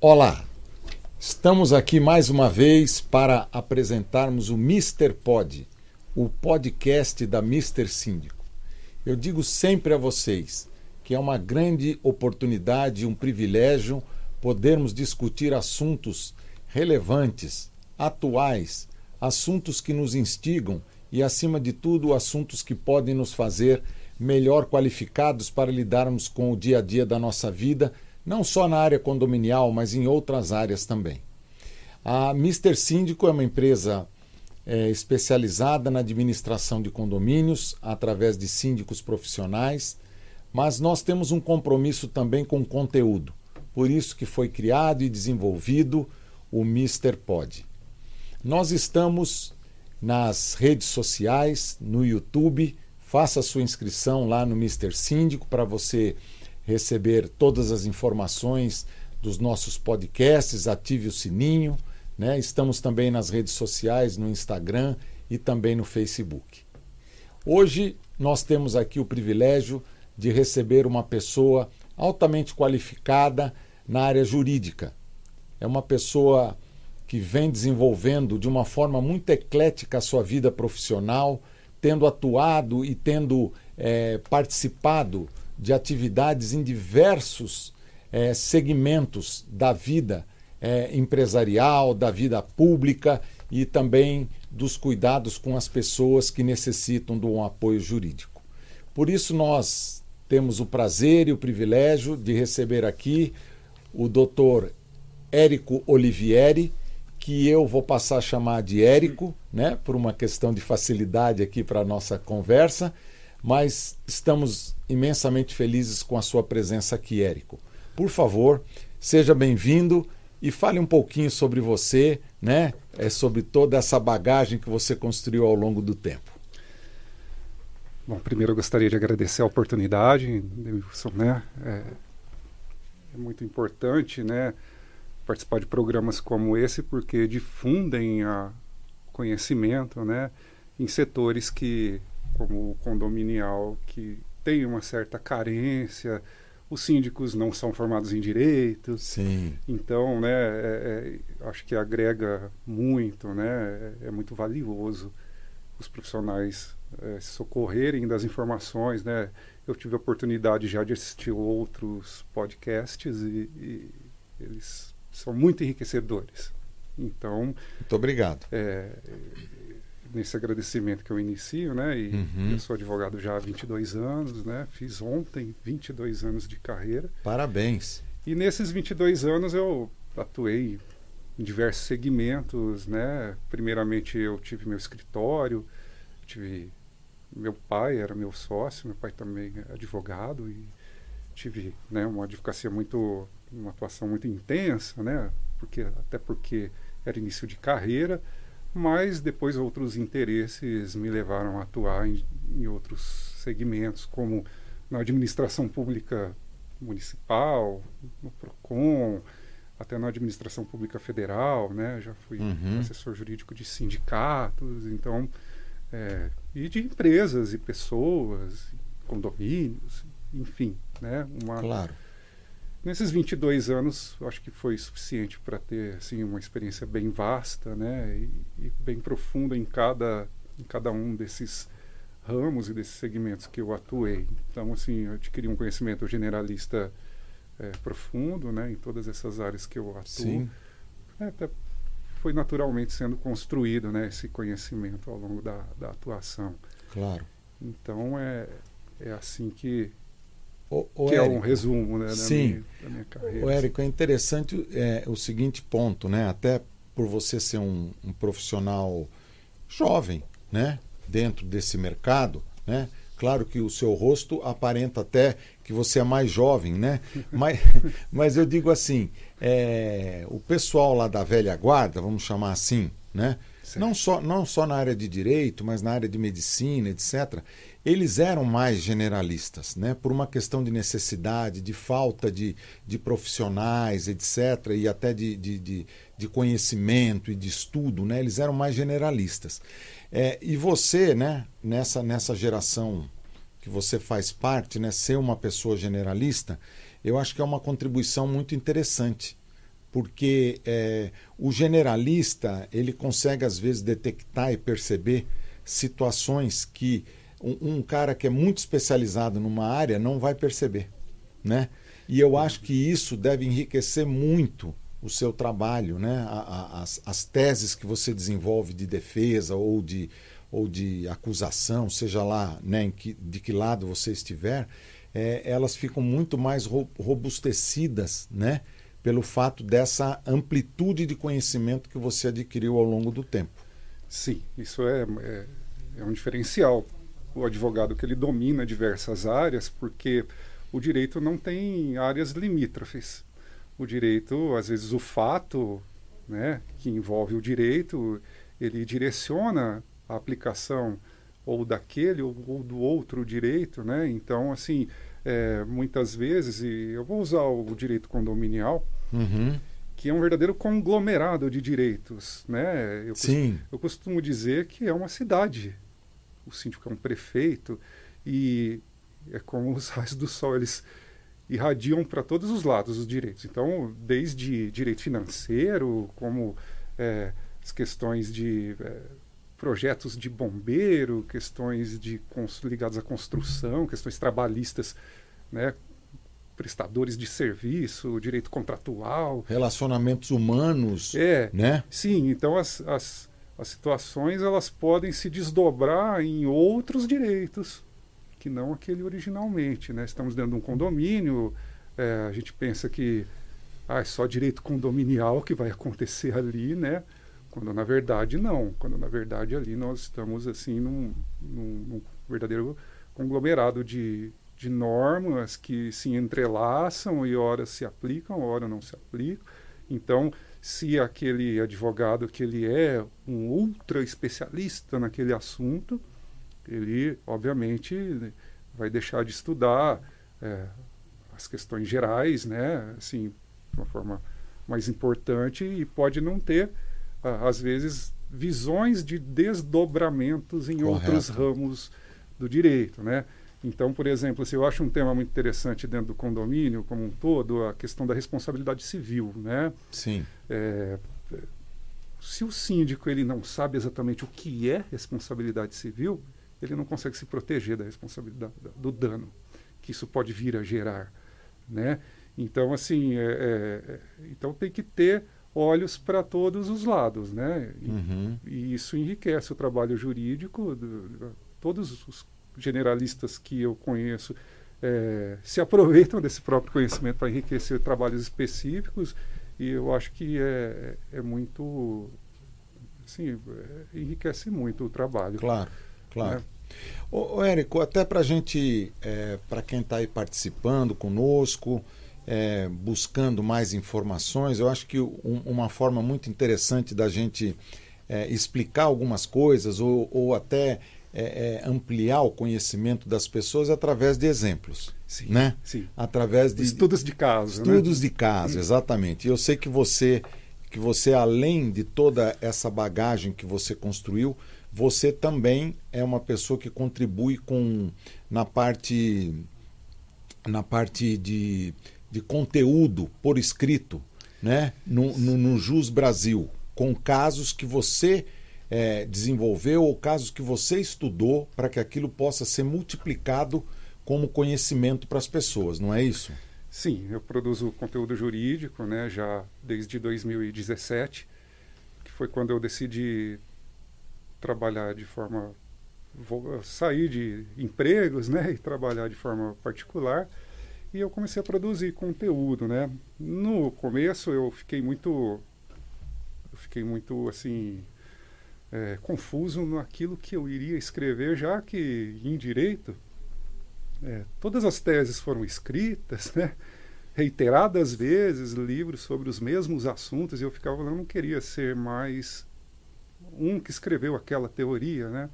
Olá, estamos aqui mais uma vez para apresentarmos o Mr. Pod, o podcast da Mr. Síndico. Eu digo sempre a vocês que é uma grande oportunidade, um privilégio podermos discutir assuntos relevantes, atuais, assuntos que nos instigam e, acima de tudo, assuntos que podem nos fazer melhor qualificados para lidarmos com o dia a dia da nossa vida não só na área condominial, mas em outras áreas também. A Mister Síndico é uma empresa é, especializada na administração de condomínios através de síndicos profissionais, mas nós temos um compromisso também com conteúdo. Por isso que foi criado e desenvolvido o Mister Pod. Nós estamos nas redes sociais, no YouTube, faça sua inscrição lá no Mister Síndico para você receber todas as informações dos nossos podcasts, ative o sininho. Né? Estamos também nas redes sociais, no Instagram e também no Facebook. Hoje nós temos aqui o privilégio de receber uma pessoa altamente qualificada na área jurídica. É uma pessoa que vem desenvolvendo de uma forma muito eclética a sua vida profissional, tendo atuado e tendo é, participado de atividades em diversos é, segmentos da vida é, empresarial, da vida pública e também dos cuidados com as pessoas que necessitam de um apoio jurídico. Por isso, nós temos o prazer e o privilégio de receber aqui o doutor Érico Olivieri, que eu vou passar a chamar de Érico, né, por uma questão de facilidade aqui para a nossa conversa mas estamos imensamente felizes com a sua presença aqui, Érico. Por favor, seja bem-vindo e fale um pouquinho sobre você, né? É sobre toda essa bagagem que você construiu ao longo do tempo. Bom, primeiro eu gostaria de agradecer a oportunidade, né? É, é muito importante, né? Participar de programas como esse porque difundem a conhecimento, né? Em setores que como o condominial, que tem uma certa carência, os síndicos não são formados em direito. Sim. Então, né, é, é, acho que agrega muito, né, é, é muito valioso os profissionais é, socorrerem das informações, né. Eu tive a oportunidade já de assistir outros podcasts e, e eles são muito enriquecedores. Então, muito obrigado. É, nesse agradecimento que eu inicio, né? E uhum. eu sou advogado já há 22 anos, né? Fiz ontem 22 anos de carreira. Parabéns. E nesses 22 anos eu atuei em diversos segmentos, né? Primeiramente eu tive meu escritório, tive meu pai era meu sócio, meu pai também é advogado e tive, né, uma advocacia muito uma atuação muito intensa, né? Porque até porque era início de carreira mas depois outros interesses me levaram a atuar em, em outros segmentos, como na administração pública municipal, no PROCON, até na administração pública federal, né? Já fui uhum. assessor jurídico de sindicatos, então é, e de empresas e pessoas, condomínios, enfim, né? Uma, claro Nesses 22 anos, acho que foi suficiente para ter assim uma experiência bem vasta, né, e, e, bem profunda em cada em cada um desses ramos e desses segmentos que eu atuei. Então, assim, eu adquiri um conhecimento generalista é, profundo, né, em todas essas áreas que eu atuo. Sim. É, até foi naturalmente sendo construído, né, esse conhecimento ao longo da, da atuação. Claro. Então, é é assim que o, o que Érico, é um resumo né, da, sim. minha, da minha carreira. O Érico, é interessante é, o seguinte ponto, né? Até por você ser um, um profissional jovem, né? Dentro desse mercado, né? Claro que o seu rosto aparenta até que você é mais jovem, né? Mas, mas eu digo assim, é, o pessoal lá da velha guarda, vamos chamar assim, né? Não só, não só na área de direito, mas na área de medicina, etc eles eram mais generalistas, né? por uma questão de necessidade, de falta de, de profissionais, etc., e até de, de, de, de conhecimento e de estudo, né? eles eram mais generalistas. É, e você, né, nessa, nessa geração que você faz parte, né, ser uma pessoa generalista, eu acho que é uma contribuição muito interessante porque é, o generalista ele consegue às vezes detectar e perceber situações que um, um, cara que é muito especializado numa área não vai perceber, né? E eu acho que isso deve enriquecer muito o seu trabalho, né? A, a, as, as teses que você desenvolve de defesa ou de, ou de acusação, seja lá né, que, de que lado você estiver, é, elas ficam muito mais robustecidas, né? Pelo fato dessa amplitude de conhecimento que você adquiriu ao longo do tempo. Sim, isso é, é, é um diferencial. O advogado que ele domina diversas áreas, porque o direito não tem áreas limítrofes. O direito, às vezes, o fato né, que envolve o direito, ele direciona a aplicação ou daquele ou, ou do outro direito, né? Então, assim, é, muitas vezes, e eu vou usar o direito condominial, uhum. que é um verdadeiro conglomerado de direitos, né? Eu Sim. Costumo, eu costumo dizer que é uma cidade. O síndico é um prefeito e é como os raios do sol, eles irradiam para todos os lados os direitos. Então, desde direito financeiro, como é, as questões de é, projetos de bombeiro, questões de ligadas à construção, questões trabalhistas, né, prestadores de serviço, direito contratual, relacionamentos humanos, é, né? Sim, então as, as, as situações elas podem se desdobrar em outros direitos que não aquele originalmente. Né? Estamos dentro de um condomínio, é, a gente pensa que ah, é só direito condominial que vai acontecer ali, né? Quando na verdade não. Quando na verdade ali nós estamos assim num, num, num verdadeiro conglomerado de, de normas que se entrelaçam e ora se aplicam, ora não se aplicam. Então, se aquele advogado que ele é um ultra especialista naquele assunto, ele, obviamente, vai deixar de estudar é, as questões gerais, né, assim, de uma forma mais importante e pode não ter, às vezes, visões de desdobramentos em Correto. outros ramos do direito, né? Então, por exemplo, se eu acho um tema muito interessante dentro do condomínio como um todo, a questão da responsabilidade civil, né? Sim. É, se o síndico ele não sabe exatamente o que é responsabilidade civil, ele não consegue se proteger da responsabilidade do dano que isso pode vir a gerar, né? Então assim, é, é, é então tem que ter olhos para todos os lados, né? E, uhum. e, isso enriquece o trabalho jurídico. Do, todos os generalistas que eu conheço é, se aproveitam desse próprio conhecimento para enriquecer trabalhos específicos e eu acho que é, é muito, assim, é, enriquece muito o trabalho. Claro. Claro. Né? Ô, ô, Érico, até para a gente, é, para quem está aí participando conosco, é, buscando mais informações, eu acho que um, uma forma muito interessante da gente é, explicar algumas coisas ou, ou até é, é, ampliar o conhecimento das pessoas é através de exemplos. Sim, né? sim. Através de estudos de caso. Né? Estudos né? de caso, exatamente. Eu sei que você, que você além de toda essa bagagem que você construiu, você também é uma pessoa que contribui com na parte na parte de, de conteúdo por escrito, né? No, no, no Jus Brasil, com casos que você é, desenvolveu ou casos que você estudou para que aquilo possa ser multiplicado como conhecimento para as pessoas, não é isso? Sim, eu produzo conteúdo jurídico, né? Já desde 2017, que foi quando eu decidi trabalhar de forma sair de empregos, né, e trabalhar de forma particular. E eu comecei a produzir conteúdo, né? No começo eu fiquei muito eu fiquei muito assim é, confuso naquilo que eu iria escrever, já que em direito é, todas as teses foram escritas, né? reiteradas vezes, livros sobre os mesmos assuntos, e eu ficava, eu não queria ser mais um que escreveu aquela teoria, né?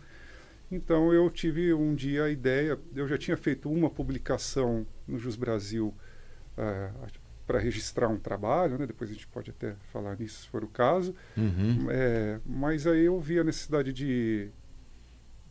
Então eu tive um dia a ideia, eu já tinha feito uma publicação no Jus Brasil uh, eh, para registrar um trabalho, né? depois a gente pode até falar nisso se for o caso, uhum. é, mas aí eu vi a necessidade de,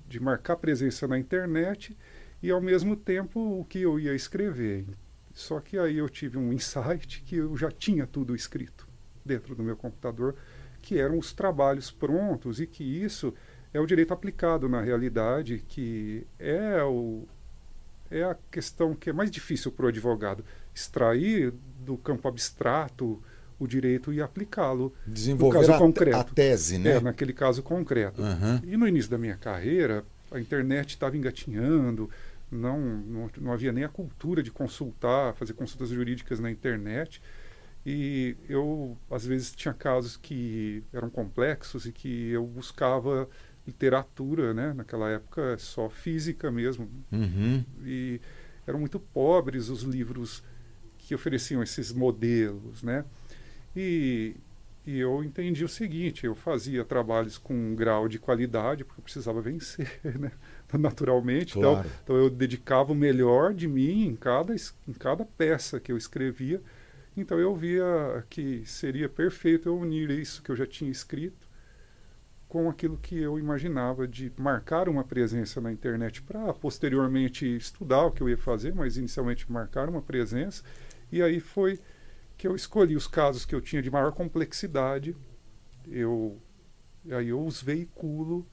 de marcar presença na internet e ao mesmo tempo o que eu ia escrever. Só que aí eu tive um insight que eu já tinha tudo escrito. dentro do meu computador, que eram os trabalhos prontos e que isso é o direito aplicado na realidade, que é, o, é a questão que é mais difícil para o advogado extrair do campo abstrato o direito e aplicá-lo. Desenvolver caso a, concreto. a tese, né? É, naquele caso concreto. Uhum. E no início da minha carreira, a internet estava engatinhando, não, não, não havia nem a cultura de consultar, fazer consultas jurídicas na internet. E eu, às vezes, tinha casos que eram complexos e que eu buscava literatura, né? Naquela época, só física mesmo. Uhum. E eram muito pobres os livros que ofereciam esses modelos, né? E, e eu entendi o seguinte, eu fazia trabalhos com um grau de qualidade, porque eu precisava vencer, né? naturalmente. Claro. Então, então eu dedicava o melhor de mim em cada, em cada peça que eu escrevia. Então eu via que seria perfeito eu unir isso que eu já tinha escrito com aquilo que eu imaginava de marcar uma presença na internet para posteriormente estudar o que eu ia fazer, mas inicialmente marcar uma presença. E aí foi que eu escolhi os casos que eu tinha de maior complexidade. Eu aí eu os veiculo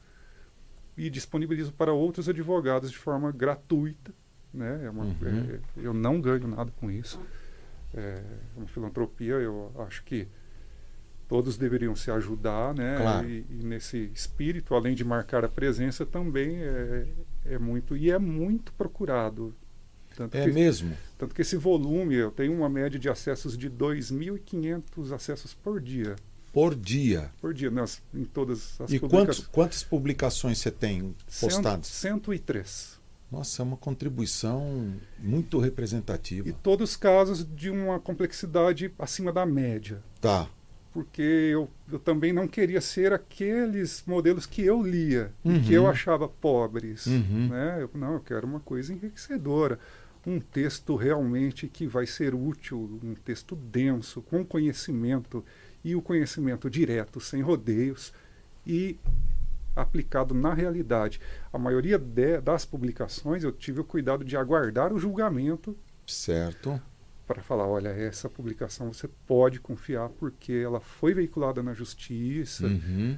e disponibilizo para outros advogados de forma gratuita, né? É uma- Uhum. é- eu não ganho nada com isso. É uma filantropia. Eu acho que todos deveriam se ajudar, né? Claro. E, e nesse espírito, além de marcar a presença, também é, é muito e é muito procurado. Tanto É que, mesmo? tanto que esse volume, eu tenho uma média de acessos de 2.500 acessos por dia. Por dia. Por dia, nas, em todas as E publicações. quantos, quantas publicações você tem postadas? Cento- 103. Nossa, é uma contribuição muito representativa. E todos os casos de uma complexidade acima da média. Tá. Porque eu, eu também não queria ser aqueles modelos que eu lia Uhum. e que eu achava pobres. Uhum. Né? Eu, não, eu quero uma coisa enriquecedora. Um texto realmente que vai ser útil, um texto denso, com conhecimento, e o conhecimento direto, sem rodeios, e aplicado na realidade. A maioria de- das publicações eu tive o cuidado de aguardar o julgamento Certo. Para falar, olha, essa publicação você pode confiar porque ela foi veiculada na justiça. Uhum.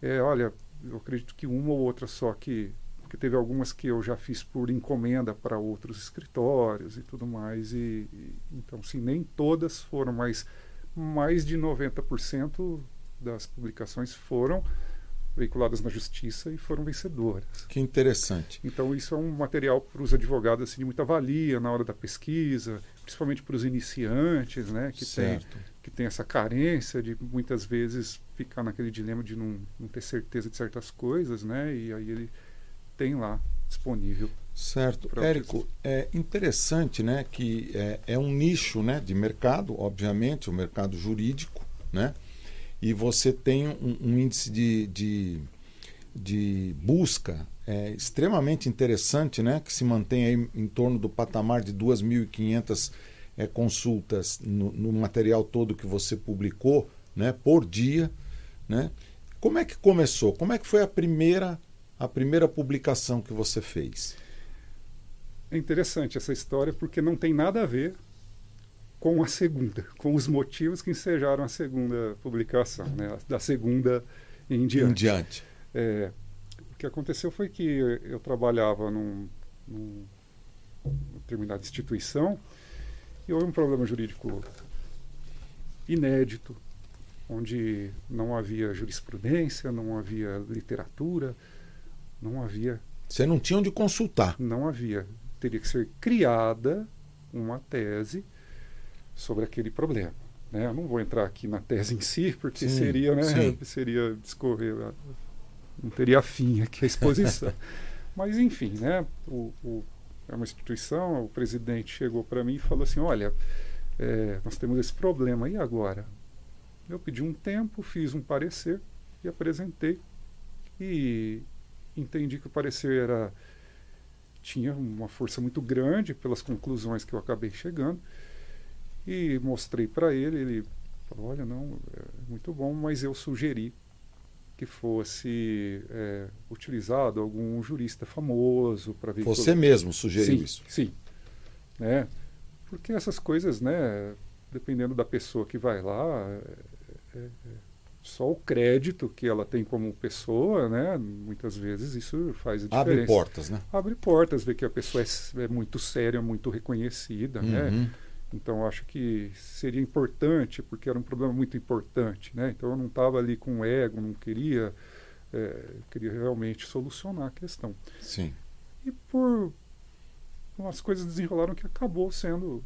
É, olha, eu acredito que uma ou outra só que porque teve algumas que eu já fiz por encomenda para outros escritórios e tudo mais e, e- então sim, nem todas foram, mas mais de 90% das publicações foram veiculadas na justiça e foram vencedoras. Que interessante. Então isso é um material para os advogados assim, de muita valia na hora da pesquisa, principalmente para os iniciantes, né, que tem que tem essa carência de muitas vezes ficar naquele dilema de não, não ter certeza de certas coisas, né? E aí ele tem lá disponível. Certo. Érico, é interessante né, que é, é um nicho né, de mercado, obviamente, o mercado jurídico, né? E você tem um, um índice de, de, de busca é, extremamente interessante, né? Que se mantém aí em torno do patamar de 2.500 é, consultas no, no material todo que você publicou, né? Por dia, né? Como é que começou? Como é que foi a primeira a primeira publicação que você fez? É interessante essa história porque não tem nada a ver com a segunda, com os motivos que ensejaram a segunda publicação, né? Da segunda em diante. Em diante. É, que aconteceu foi que eu trabalhava num, num determinada instituição e houve um problema jurídico inédito, onde não havia jurisprudência, não havia literatura, não havia, Você não tinha onde consultar. não havia. Teria que ser criada uma tese sobre aquele problema. Né? Eu não vou entrar aqui na tese em si, porque Sim, seria, né, sim. seria discorrer, não teria fim aqui a exposição. Mas enfim, né, o, o- é uma instituição, o presidente chegou para mim e falou assim, olha, é, nós temos esse problema, e agora? Eu pedi um tempo, fiz um parecer e apresentei. E entendi que o parecer era tinha uma força muito grande pelas conclusões que eu acabei chegando e mostrei para ele ele falou olha não é muito bom mas eu sugeri que fosse é, utilizado algum jurista famoso para ver Você mesmo sugeriu sim, isso. sim né porque essas coisas né dependendo da pessoa que vai lá é, só o crédito que ela tem como pessoa, né? Muitas vezes isso faz a diferença. Abre portas, né? Abre portas, ver que a pessoa é, é muito séria, muito reconhecida, né? Então acho que seria importante, porque era um problema muito importante, né? Então eu não estava ali com ego, não queria, é, queria realmente solucionar a questão. Sim. E por as coisas desenrolaram que acabou sendo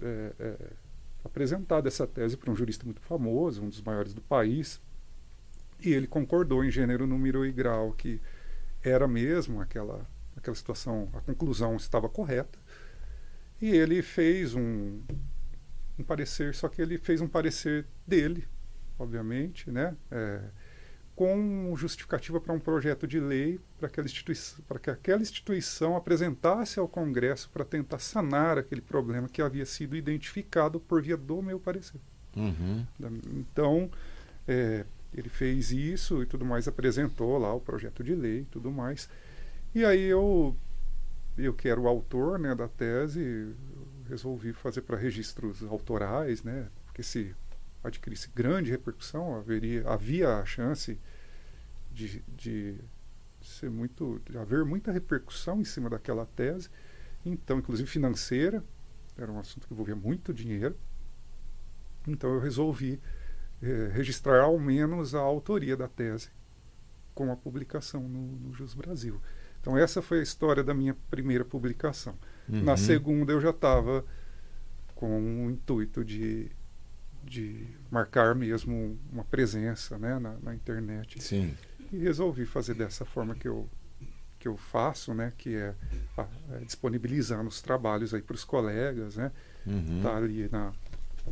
é, é, apresentada essa tese para um jurista muito famoso, um dos maiores do país, e ele concordou em gênero, número e grau que era mesmo aquela, aquela situação, a conclusão estava correta, e ele fez um, um parecer, só que ele fez um parecer dele, obviamente, né? É, com justificativa para um projeto de lei para aquela instituição, para que aquela instituição apresentasse ao Congresso para tentar sanar aquele problema que havia sido identificado por via do meu parecer. Uhum. Então, é, ele fez isso e tudo mais, apresentou lá o projeto de lei e tudo mais. E aí eu, eu que era o autor né, da tese, resolvi fazer para registros autorais, né, porque se adquirisse grande repercussão, haveria, havia a chance de, de ser muito, de haver muita repercussão em cima daquela tese, então, inclusive financeira, era um assunto que envolvia muito dinheiro. Então eu resolvi eh, registrar ao menos a autoria da tese com a publicação no, no Jus Brasil. Então essa foi a história da minha primeira publicação. Uhum. Na segunda eu já estava com o intuito de de marcar mesmo uma presença né, na, na, internet. Sim. E resolvi fazer dessa forma que eu, que eu faço, né, que é, a, é disponibilizando os trabalhos aí para os colegas, né? Uhum. Tá ali na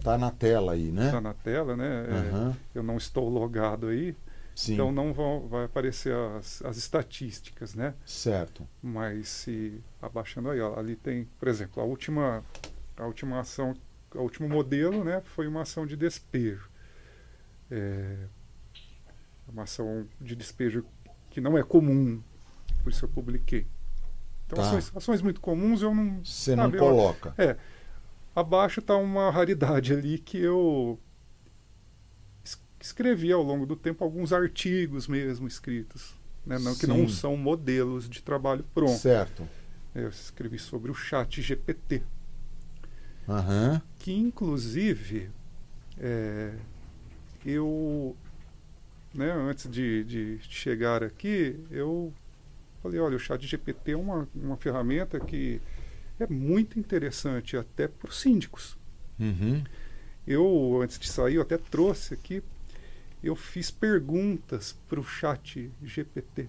tá na tela aí, né? Tá na tela, né? Uhum. É, eu não estou logado aí, Sim. então não vão, vai aparecer as, as estatísticas, né? Certo. Mas se abaixando aí, ó, ali tem, por exemplo, a última a última ação o último modelo né, foi uma ação de despejo. É uma ação de despejo que não é comum, por isso eu publiquei. Então, tá. ações, ações, muito comuns eu não. Você não coloca. Eu, é. Abaixo está uma raridade ali que eu escrevi ao longo do tempo alguns artigos mesmo escritos, né, não, que não são modelos de trabalho pronto. Certo. Eu escrevi sobre o chat GPT. Uhum. Que, inclusive, é, eu, né, antes de, de, chegar aqui, eu falei, olha, o chat GPT é uma, uma ferramenta que é muito interessante até para os síndicos. Uhum. Eu, antes de sair, eu até trouxe aqui, eu fiz perguntas para o chat GPT.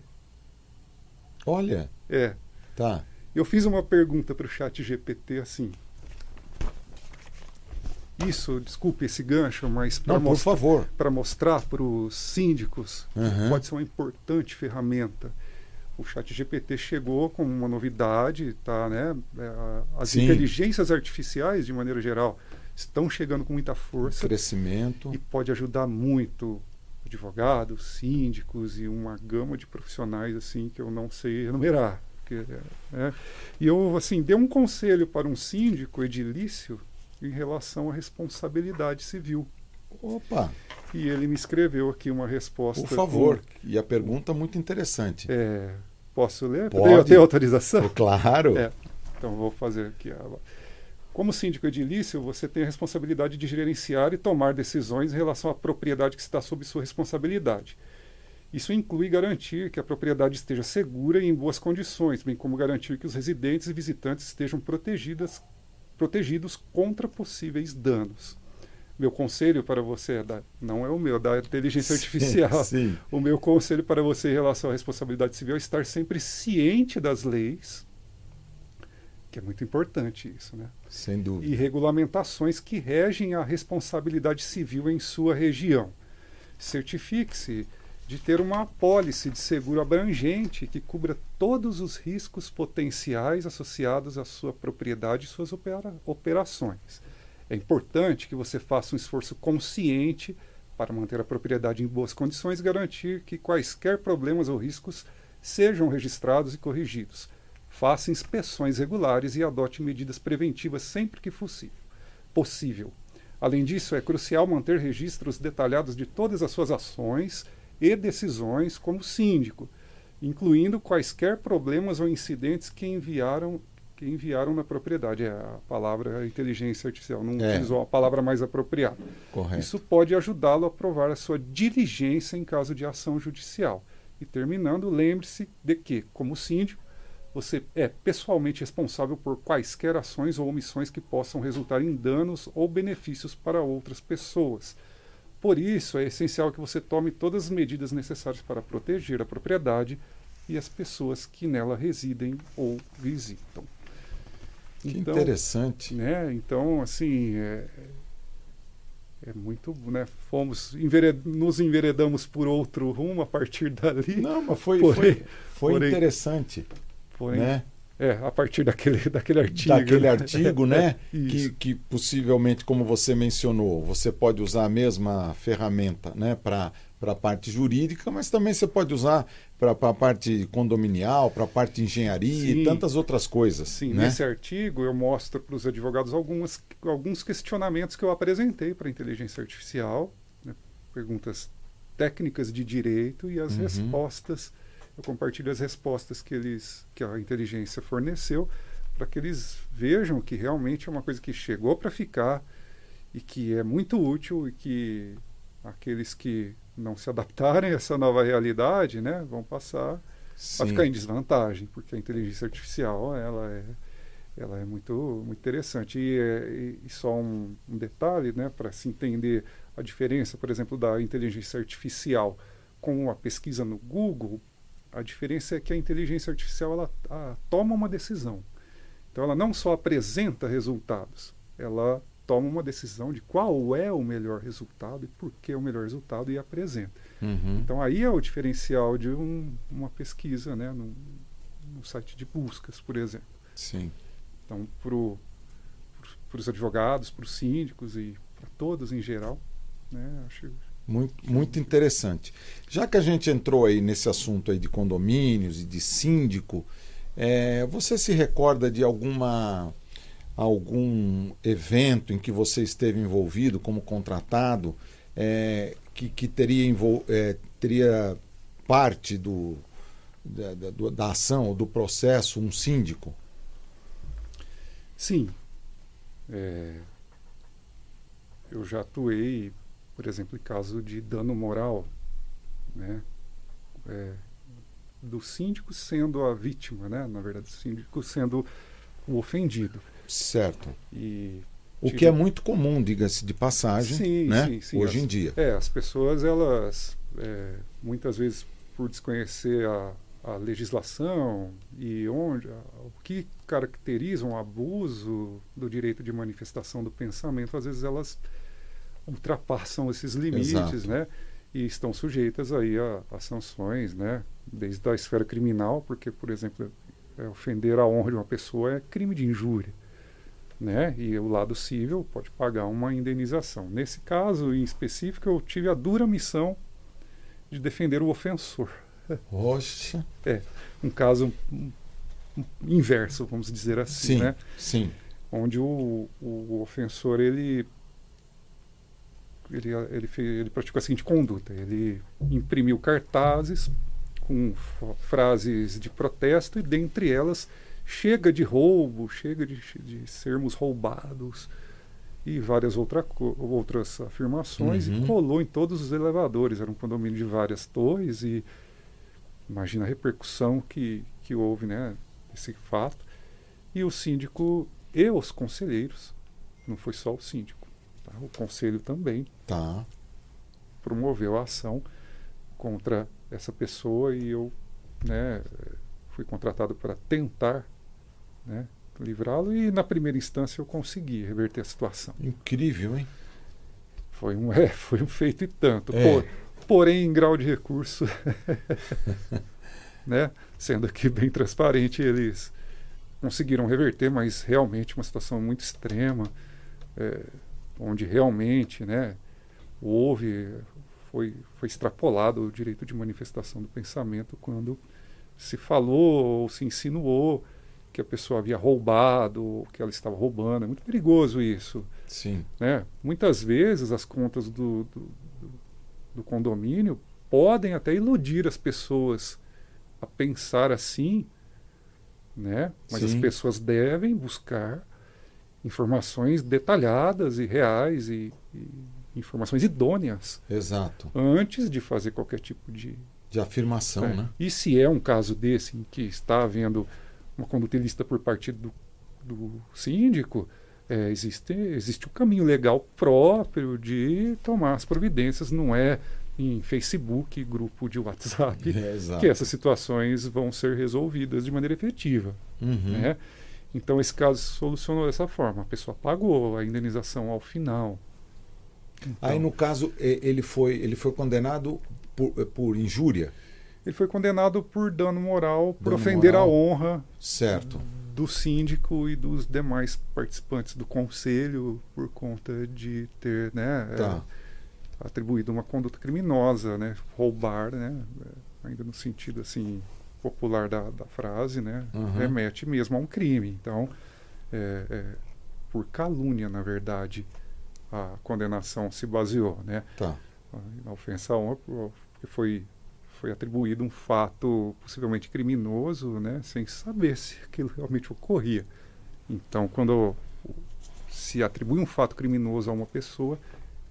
Olha. É. Tá. Eu fiz uma pergunta para o chat GPT assim isso, desculpe esse gancho, mas para mostrar, mostrar para os síndicos uhum. pode ser uma importante ferramenta. O Chat GPT chegou com uma novidade, tá, né? É, as Sim. inteligências artificiais, de maneira geral, estão chegando com muita força. Crescimento. E pode ajudar muito advogados, síndicos e uma gama de profissionais assim que eu não sei enumerar. Porque, é, e eu assim dei um conselho para um síndico edilício em relação à responsabilidade civil. Opa! E ele me escreveu aqui uma resposta. Por favor. Com... E a pergunta muito interessante. É, posso ler? Pode. Eu tenho autorização? Claro. É, então vou fazer aqui. Como síndico edilício, você tem a responsabilidade de gerenciar e tomar decisões em relação à propriedade que está sob sua responsabilidade. Isso inclui garantir que a propriedade esteja segura e em boas condições, bem como garantir que os residentes e visitantes estejam protegidas protegidos contra possíveis danos. Meu conselho para você é da, não é o meu, da inteligência sim, artificial. Sim. O meu conselho para você em relação à responsabilidade civil é estar sempre ciente das leis, que é muito importante isso, né? Sem dúvida. E regulamentações que regem a responsabilidade civil em sua região. Certifique-se de ter uma apólice de seguro abrangente que cubra todos os riscos potenciais associados à sua propriedade e suas opera operações. É importante que você faça um esforço consciente para manter a propriedade em boas condições e garantir que quaisquer problemas ou riscos sejam registrados e corrigidos. Faça inspeções regulares e adote medidas preventivas sempre que possível. Além disso, é crucial manter registros detalhados de todas as suas ações e decisões como síndico, incluindo quaisquer problemas ou incidentes que enviaram que enviaram na propriedade. É a palavra inteligência artificial, não é. utilizou a palavra mais apropriada. Correto. Isso pode ajudá-lo a provar a sua diligência em caso de ação judicial. E terminando, lembre-se de que, como síndico, você é pessoalmente responsável por quaisquer ações ou omissões que possam resultar em danos ou benefícios para outras pessoas. Por isso, é essencial que você tome todas as medidas necessárias para proteger a propriedade e as pessoas que nela residem ou visitam. Que então, interessante. Né? Então, assim, é, é muito, né? Fomos, envered, nos enveredamos por outro rumo a partir dali. Não, mas foi, porém, foi, foi porém, interessante. Porém, né? É, a partir daquele, daquele artigo. Daquele né? artigo, né? que, que possivelmente, como você mencionou, você pode usar a mesma ferramenta né? para a parte jurídica, mas também você pode usar para a parte condominial, para a parte de engenharia Sim. e tantas outras coisas. Sim, né? nesse artigo eu mostro para os advogados algumas, alguns questionamentos que eu apresentei para a inteligência artificial, né? perguntas técnicas de direito e as uhum. respostas. Eu compartilho as respostas que, eles, que a inteligência forneceu para que eles vejam que realmente é uma coisa que chegou para ficar e que é muito útil e que aqueles que não se adaptarem a essa nova realidade, né, vão passar Sim. a ficar em desvantagem, porque a inteligência artificial ela é, ela é muito, muito interessante. E, é, e só um, um, detalhe, né, para se entender a diferença, por exemplo, da inteligência artificial com a pesquisa no Google, a diferença é que a inteligência artificial ela toma uma decisão. Então, ela não só apresenta resultados, ela toma uma decisão de qual é o melhor resultado e por que é o melhor resultado e apresenta. Uhum. Então aí é o diferencial de um, uma pesquisa, né, no, no, site de buscas, por exemplo. Sim. Então para os advogados, para os síndicos e para todos em geral, né, acho muito, muito interessante. Já que a gente entrou aí nesse assunto aí de condomínios e de síndico, é, você se recorda de alguma algum evento em que você esteve envolvido como contratado é, que, que teria, é, teria parte do, da, da, da ação ou do processo um síndico? Sim. É, eu já atuei, por exemplo, em caso de dano moral, né? É, do síndico sendo a vítima, né? Na verdade, o síndico sendo o ofendido. Certo. E o que é muito comum, diga-se de passagem, sim, né? sim, sim. hoje as, em dia. É, as pessoas, elas, é, muitas vezes, por desconhecer a, a legislação e onde, a, o que caracteriza um abuso do direito de manifestação do pensamento, às vezes elas ultrapassam esses limites, Exato. né? E estão sujeitas aí a, a, sanções, né? Desde a esfera criminal, porque, por exemplo, é, ofender a honra de uma pessoa é crime de injúria né? E o lado civil pode pagar uma indenização. Nesse caso em específico, eu tive a dura missão de defender o ofensor. Oxe. É, um caso inverso, vamos dizer assim, sim, né? Sim. Onde o, o ofensor ele ele, ele, ele praticou a seguinte conduta: ele imprimiu cartazes com frases de protesto e dentre elas chega de roubo, chega de, de sermos roubados e várias outra, outras afirmações uhum. e colou em todos os elevadores. Era um condomínio de várias torres e imagina a repercussão que, que houve né, esse fato. E o síndico e os conselheiros, não foi só o síndico, tá? o conselho também tá. promoveu a ação contra essa pessoa e eu né, fui contratado para tentar né, livrá-lo e na primeira instância eu consegui reverter a situação. Incrível, hein? Foi um, é, foi um feito e tanto. É. Por, porém, em grau de recurso, né, sendo aqui bem transparente, eles conseguiram reverter, mas realmente uma situação muito extrema, é, onde realmente né, houve, foi, foi extrapolado o direito de manifestação do pensamento quando se falou ou se insinuou que a pessoa havia roubado, que ela estava roubando. É muito perigoso isso. Sim. Né? Muitas vezes as contas do, do, do condomínio podem até iludir as pessoas a pensar assim, né? Mas Sim. as pessoas devem buscar informações detalhadas e reais e, e, informações idôneas. Exato. Antes de fazer qualquer tipo de de afirmação, é. né? E se é um caso desse em que está havendo uma conduta ilícita por parte do, do síndico, é, existe, existe um caminho legal próprio de tomar as providências, não é em Facebook, grupo de WhatsApp, é, que essas situações vão ser resolvidas de maneira efetiva. Uhum. Né? Então esse caso se solucionou dessa forma. A pessoa pagou a indenização ao final. Então, Aí no caso ele foi ele foi condenado por, por injúria. Ele foi condenado por dano moral, por dano ofender moral. a honra. Certo do síndico e dos demais participantes do conselho por conta de ter né, tá. é, atribuído uma conduta criminosa, né, roubar, né, é, ainda no sentido assim popular da, da frase, né, uhum. remete mesmo a um crime. Então, é, é, por calúnia, na verdade, a condenação se baseou, né? Tá. A ofensa a honra, porque foi foi atribuído um fato possivelmente criminoso, né, sem saber se aquilo realmente ocorria. Então, quando se atribui um fato criminoso a uma pessoa,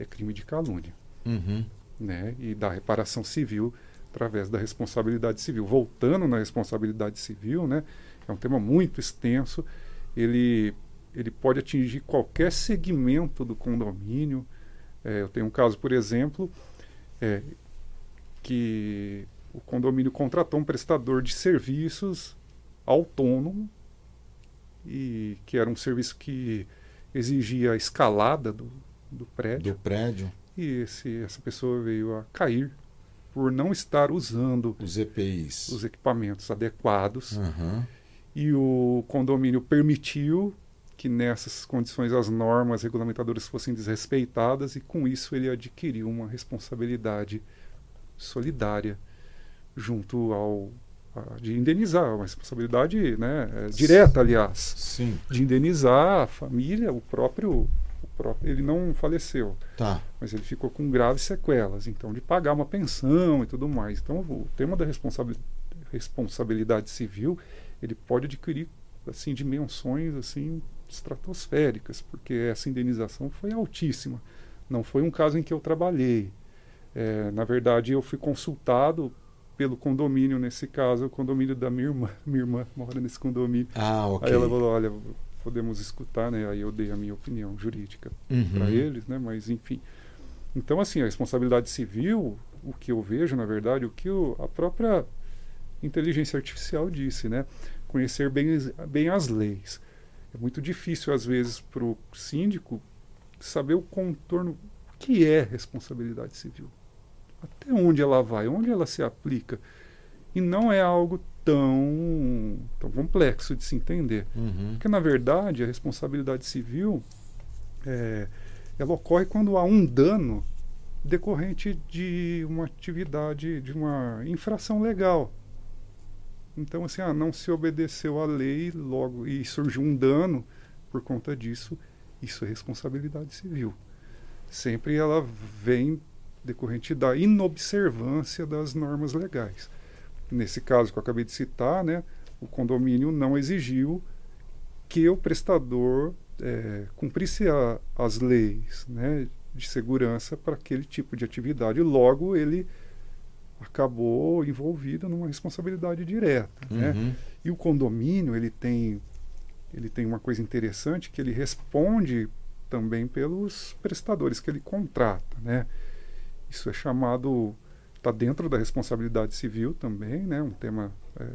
é crime de calúnia. Uhum. Né, e da reparação civil através da responsabilidade civil. Voltando na responsabilidade civil, né, é um tema muito extenso. Ele, ele pode atingir qualquer segmento do condomínio. É, eu tenho um caso, por exemplo, é, que o condomínio contratou um prestador de serviços autônomo e que era um serviço que exigia a escalada do, do prédio. Do prédio. E esse, essa pessoa veio a cair por não estar usando os EPIs, os equipamentos adequados. Uhum. E o condomínio permitiu que nessas condições as normas regulamentadoras fossem desrespeitadas e com isso ele adquiriu uma responsabilidade solidária junto ao a, de indenizar, uma responsabilidade né, é, direta, aliás, Sim. de indenizar a família, o próprio, próprio, ele não faleceu, tá. mas ele ficou com graves sequelas, então de pagar uma pensão e tudo mais. Então o tema da responsabilidade, responsabilidade civil ele pode adquirir assim dimensões assim estratosféricas, porque essa indenização foi altíssima. Não foi um caso em que eu trabalhei, é, na verdade, eu fui consultado pelo condomínio, nesse caso, o condomínio da minha irmã. Minha irmã mora nesse condomínio. Ah, ok. Aí ela falou, olha, podemos escutar, né? Aí eu dei a minha opinião jurídica uhum. para eles, né? Mas, enfim. Então, assim, a responsabilidade civil, o que eu vejo, na verdade, o que o, a própria inteligência artificial disse, né? Conhecer bem, bem as leis. É muito difícil, às vezes, para o síndico saber o contorno que é responsabilidade civil até onde ela vai, onde ela se aplica. E não é algo tão, tão complexo de se entender. Uhum. Porque, na verdade, a responsabilidade civil é, ela ocorre quando há um dano decorrente de uma atividade, de uma infração legal. Então, assim, ah, não se obedeceu à lei logo e surgiu um dano por conta disso, isso é responsabilidade civil. Sempre ela vem decorrente da inobservância das normas legais. Nesse caso que eu acabei de citar, né, o condomínio não exigiu que o prestador é, cumprisse a, as leis né, de segurança para aquele tipo de atividade. Logo, ele acabou envolvido numa responsabilidade direta. Né? Uhum. Né? E o condomínio ele tem, ele tem uma coisa interessante que ele responde também pelos prestadores que ele contrata. Né? Isso é chamado, está dentro da responsabilidade civil também, né? um tema é,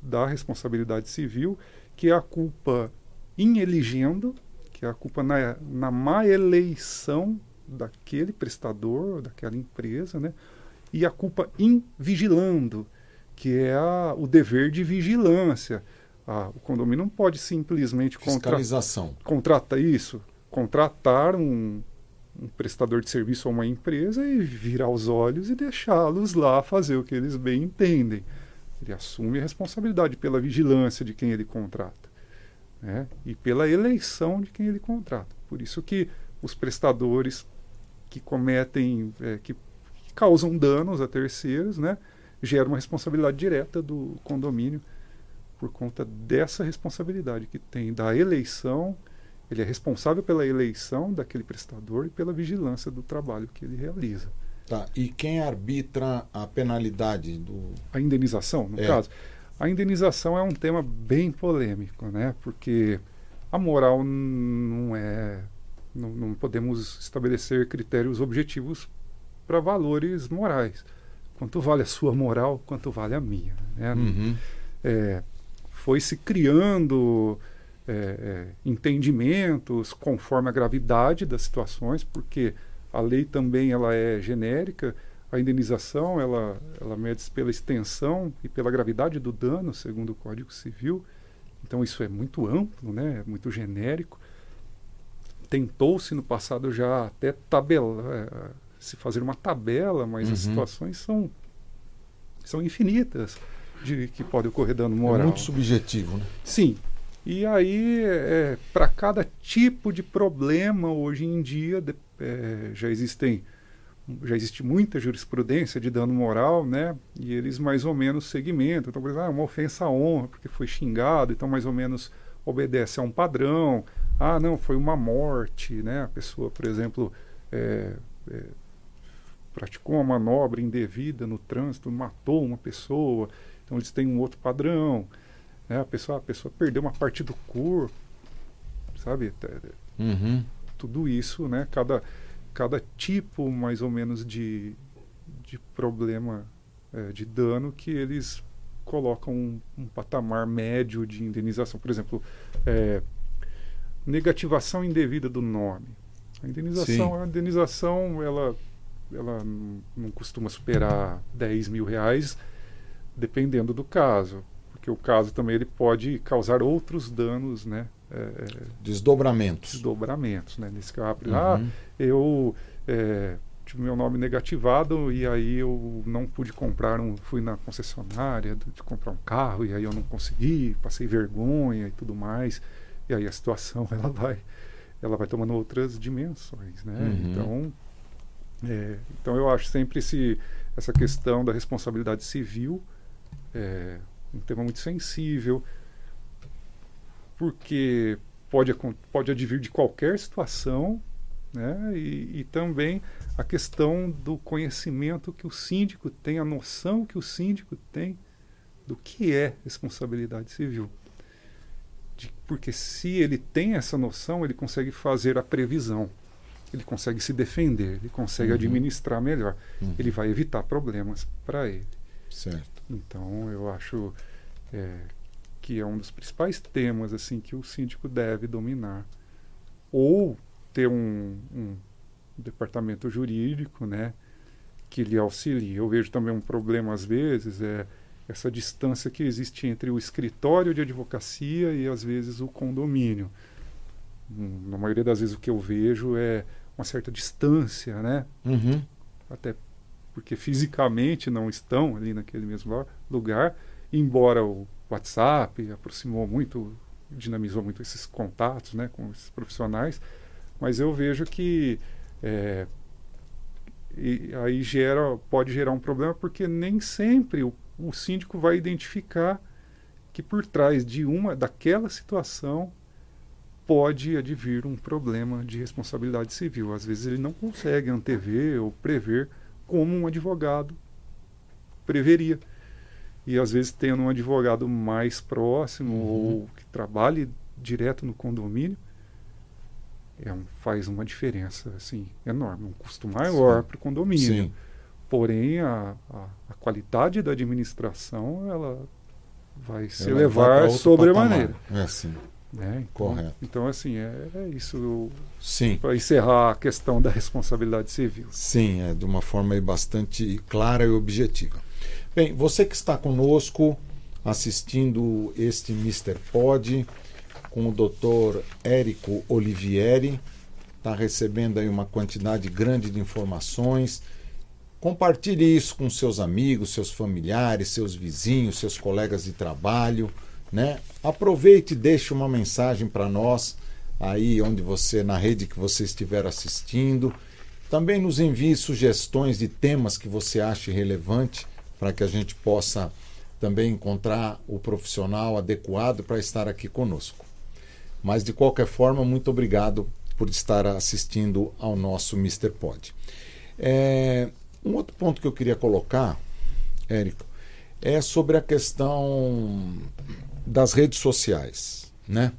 da responsabilidade civil, que é a culpa in elegendo, que é a culpa na, na má eleição daquele prestador, daquela empresa, né? e a culpa in vigilando, que é a, o dever de vigilância. Ah, o condomínio não pode simplesmente Fiscalização. Contra, contrata isso, contratar um, um prestador de serviço ou uma empresa e virar os olhos e deixá-los lá fazer o que eles bem entendem. Ele assume a responsabilidade pela vigilância de quem ele contrata né? e pela eleição de quem ele contrata. Por isso que os prestadores que cometem, é, que, causam danos a terceiros, né, geram uma responsabilidade direta do condomínio por conta dessa responsabilidade que tem da eleição. Ele é responsável pela eleição daquele prestador e pela vigilância do trabalho que ele realiza. Tá. E quem arbitra a penalidade do. A indenização, no é. caso. A indenização é um tema bem polêmico, né? Porque a moral não é. Não, não podemos estabelecer critérios objetivos para valores morais. Quanto vale a sua moral, quanto vale a minha. Né? Uhum. É, foi se criando é, é, entendimentos conforme a gravidade das situações, porque a lei também ela é genérica a indenização ela, ela mede pela extensão e pela gravidade do dano, segundo o Código Civil. Então isso é muito amplo, né? é muito genérico. Tentou-se no passado já até tabela, é, se fazer uma tabela, mas uhum. as situações são, são infinitas de que pode ocorrer dano moral. É muito subjetivo, né? Sim. E aí, é, para cada tipo de problema, hoje em dia, de, é, já existem já existe muita jurisprudência de dano moral, né? E eles mais ou menos segmentam. Então, por exemplo, ah, uma ofensa à honra, porque foi xingado, então mais ou menos obedece a um padrão. Ah, não, foi uma morte, né? A pessoa, por exemplo, é, é, praticou uma manobra indevida no trânsito, matou uma pessoa. Então eles têm um outro padrão. Né? A, pessoa, a pessoa perdeu uma parte do corpo, sabe? Uhum. Tudo isso, né? Cada cada tipo mais ou menos de, de problema é, de dano que eles colocam um, um, patamar médio de indenização. Por exemplo, é, negativação indevida do nome. A indenização, a indenização ela, ela não costuma superar 10 mil reais, dependendo do caso. Porque o caso também ele pode causar outros danos, né? É, desdobramentos. Desdobramentos, né? Nesse caso, uhum. ah, eu é, tive meu nome negativado e aí eu não pude comprar um, fui na concessionária de, de comprar um carro e aí eu não consegui, passei vergonha e tudo mais. E aí a situação ela vai, ela vai tomando outras dimensões, né? Uhum. Então, é, então eu acho sempre esse, essa questão da responsabilidade civil é um tema muito sensível porque pode, pode advir de qualquer situação, né? E, e, também a questão do conhecimento que o síndico tem, a noção que o síndico tem do que é responsabilidade civil. De, porque se ele tem essa noção, ele consegue fazer a previsão, ele consegue se defender, ele consegue uhum. administrar melhor, uhum. ele vai evitar problemas para ele. Certo. Então eu acho é, que é um dos principais temas assim que o síndico deve dominar ou ter um, um departamento jurídico, né, que lhe auxilie. Eu vejo também um problema às vezes é essa distância que existe entre o escritório de advocacia e às vezes o condomínio. Hum, na maioria das vezes o que eu vejo é uma certa distância, né? Uhum. Até porque fisicamente não estão ali naquele mesmo lugar, embora o WhatsApp aproximou muito, dinamizou muito esses contatos né, com esses profissionais, mas eu vejo que é, aí gera, pode gerar um problema porque nem sempre o, o síndico vai identificar que por trás de uma daquela situação pode advir um problema de responsabilidade civil. Às vezes ele não consegue antever ou prever como um advogado preveria. E às vezes tendo um advogado mais próximo uhum. ou que trabalhe direto no condomínio é um, faz uma diferença assim enorme. Um custo maior para o condomínio. Sim. porém a, a, a, qualidade da administração ela vai se ela elevar sobremaneira é assim né? Então, Correto. Então, assim, é, é isso. Sim. Para encerrar a questão da responsabilidade civil. Sim, é de uma forma bastante clara e objetiva. Bem, você que está conosco assistindo este Mr. Pod com o Dr. Érico Olivieri, está recebendo aí uma quantidade grande de informações Compartilhe isso com seus amigos, seus familiares, seus vizinhos, seus colegas de trabalho. Né? Aproveite e deixe uma mensagem para nós aí onde você, na rede que você estiver assistindo. Também nos envie sugestões de temas que você ache relevante para que a gente possa também encontrar o profissional adequado para estar aqui conosco. Mas de qualquer forma, muito obrigado por estar assistindo ao nosso Mr. Pod. É, um outro ponto que eu queria colocar, Érico, é sobre a questão das redes sociais, né?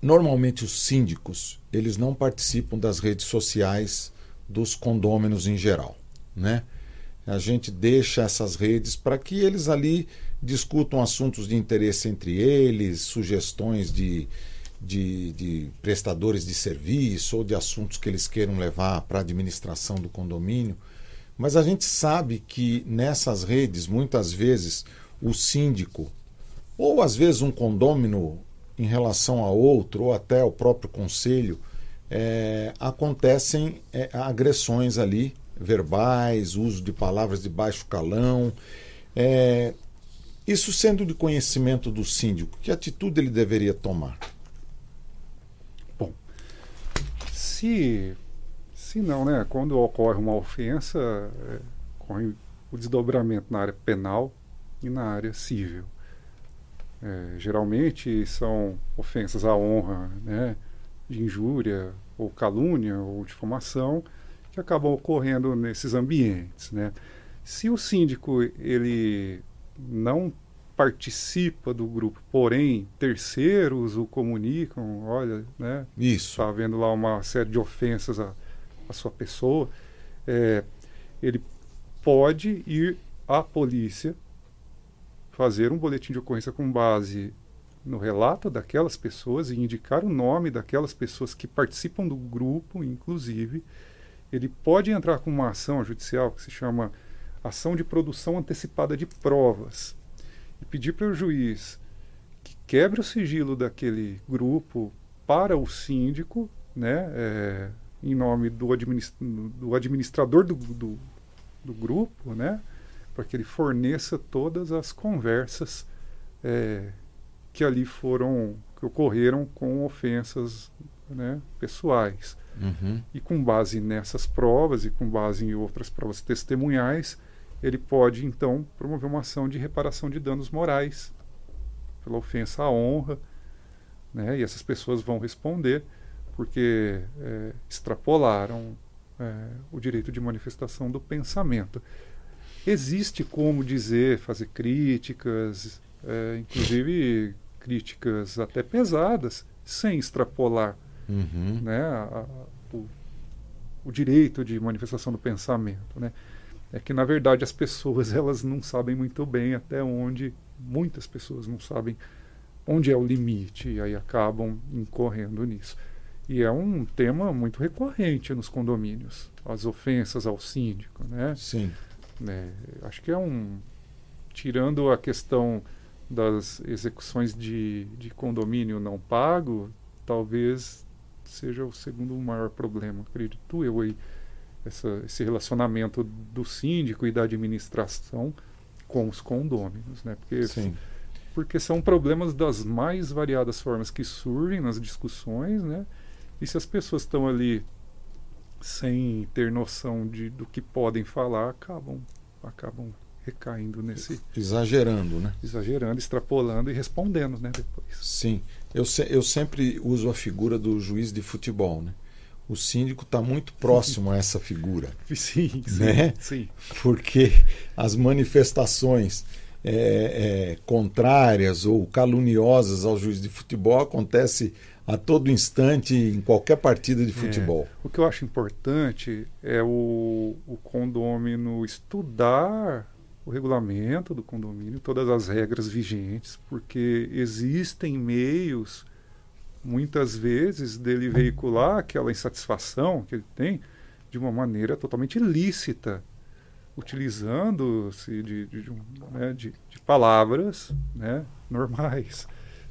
Normalmente os síndicos, eles não participam das redes sociais dos condôminos em geral, né? A gente deixa essas redes para que eles ali discutam assuntos de interesse entre eles, sugestões de, de, de, prestadores de serviço ou de assuntos que eles queiram levar para a administração do condomínio. Mas a gente sabe que nessas redes, muitas vezes, o síndico, ou às vezes um condômino em relação a outro, ou até o próprio conselho, é, acontecem é, agressões ali, verbais, uso de palavras de baixo calão. É, isso sendo de conhecimento do síndico, que atitude ele deveria tomar? Bom, se, se não, né? Quando ocorre uma ofensa, é, ocorre o desdobramento na área penal e na área civil. É, geralmente são ofensas à honra, né, de injúria ou calúnia ou difamação que acabam ocorrendo nesses ambientes, né. Se o síndico ele não participa do grupo, porém terceiros o comunicam, olha, né, isso, está havendo lá uma série de ofensas à, à sua pessoa, é, ele pode ir à polícia fazer um boletim de ocorrência com base no relato daquelas pessoas e indicar o nome daquelas pessoas que participam do grupo, inclusive, ele pode entrar com uma ação judicial que se chama ação de produção antecipada de provas e pedir para o juiz que quebre o sigilo daquele grupo para o síndico, né, é, em nome do, administ do administrador do, do, do grupo, né, para que ele forneça todas as conversas é, que ali foram, que ocorreram com ofensas né, pessoais. Uhum. E com base nessas provas e com base em outras provas testemunhais, ele pode então promover uma ação de reparação de danos morais pela ofensa à honra, né? E essas pessoas vão responder porque é, extrapolaram é, o direito de manifestação do pensamento. Existe como dizer, fazer críticas, é, inclusive críticas até pesadas, sem extrapolar uhum. né, a, a, o, o, direito de manifestação do pensamento. Né? É que, na verdade, as pessoas elas não sabem muito bem até onde, muitas pessoas não sabem onde é o limite e aí acabam incorrendo nisso. E é um tema muito recorrente nos condomínios, as ofensas ao síndico, né? Sim. É, acho que é um. Tirando a questão das execuções de, de condomínio não pago, talvez seja o segundo maior problema, acredito eu aí. Essa, esse relacionamento do síndico e da administração com os condôminos, né? Porque, Sim. porque são problemas das mais variadas formas que surgem nas discussões, né? E se as pessoas estão ali sem ter noção de, do que podem falar, acabam, acabam recaindo nesse. Exagerando, né? Exagerando, extrapolando e respondendo, né? Depois. Sim. Eu, se, eu sempre uso a figura do juiz de futebol, né? O síndico está muito próximo a essa figura. Sim, sim, né? sim. Porque as manifestações é, é, contrárias ou caluniosas ao juiz de futebol acontecem a todo instante em qualquer partida de futebol. É, o que eu acho importante é o, o condômino estudar o regulamento do condomínio, todas as regras vigentes, porque existem meios, muitas vezes, dele veicular aquela insatisfação que ele tem de uma maneira totalmente ilícita, utilizando-se de, de, de, né, de, de palavras né, normais,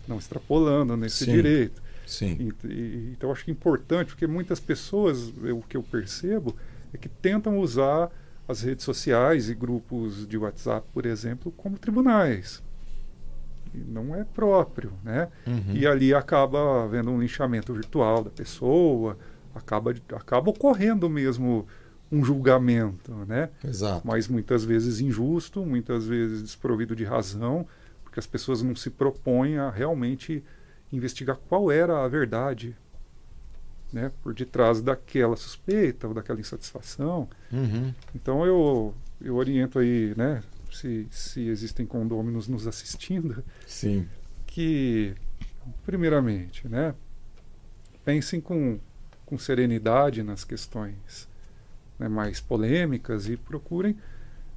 não extrapolando nesse Sim. direito. Sim. E, e, então acho que é importante, porque muitas pessoas, eu, o que eu percebo, é que tentam usar as redes sociais e grupos de WhatsApp, por exemplo, como tribunais. E não é próprio, né? Uhum. E ali acaba havendo um linchamento virtual da pessoa, acaba, acaba ocorrendo mesmo um julgamento, né? Exato. Mas muitas vezes injusto, muitas vezes desprovido de razão, porque as pessoas não se propõem a realmente investigar qual era a verdade, né? Por detrás daquela suspeita ou daquela insatisfação. Uhum. Então eu eu oriento aí, né? Se, se existem condôminos nos assistindo, Sim. que primeiramente, né? Pensem com, com serenidade nas questões né, mais polêmicas e procurem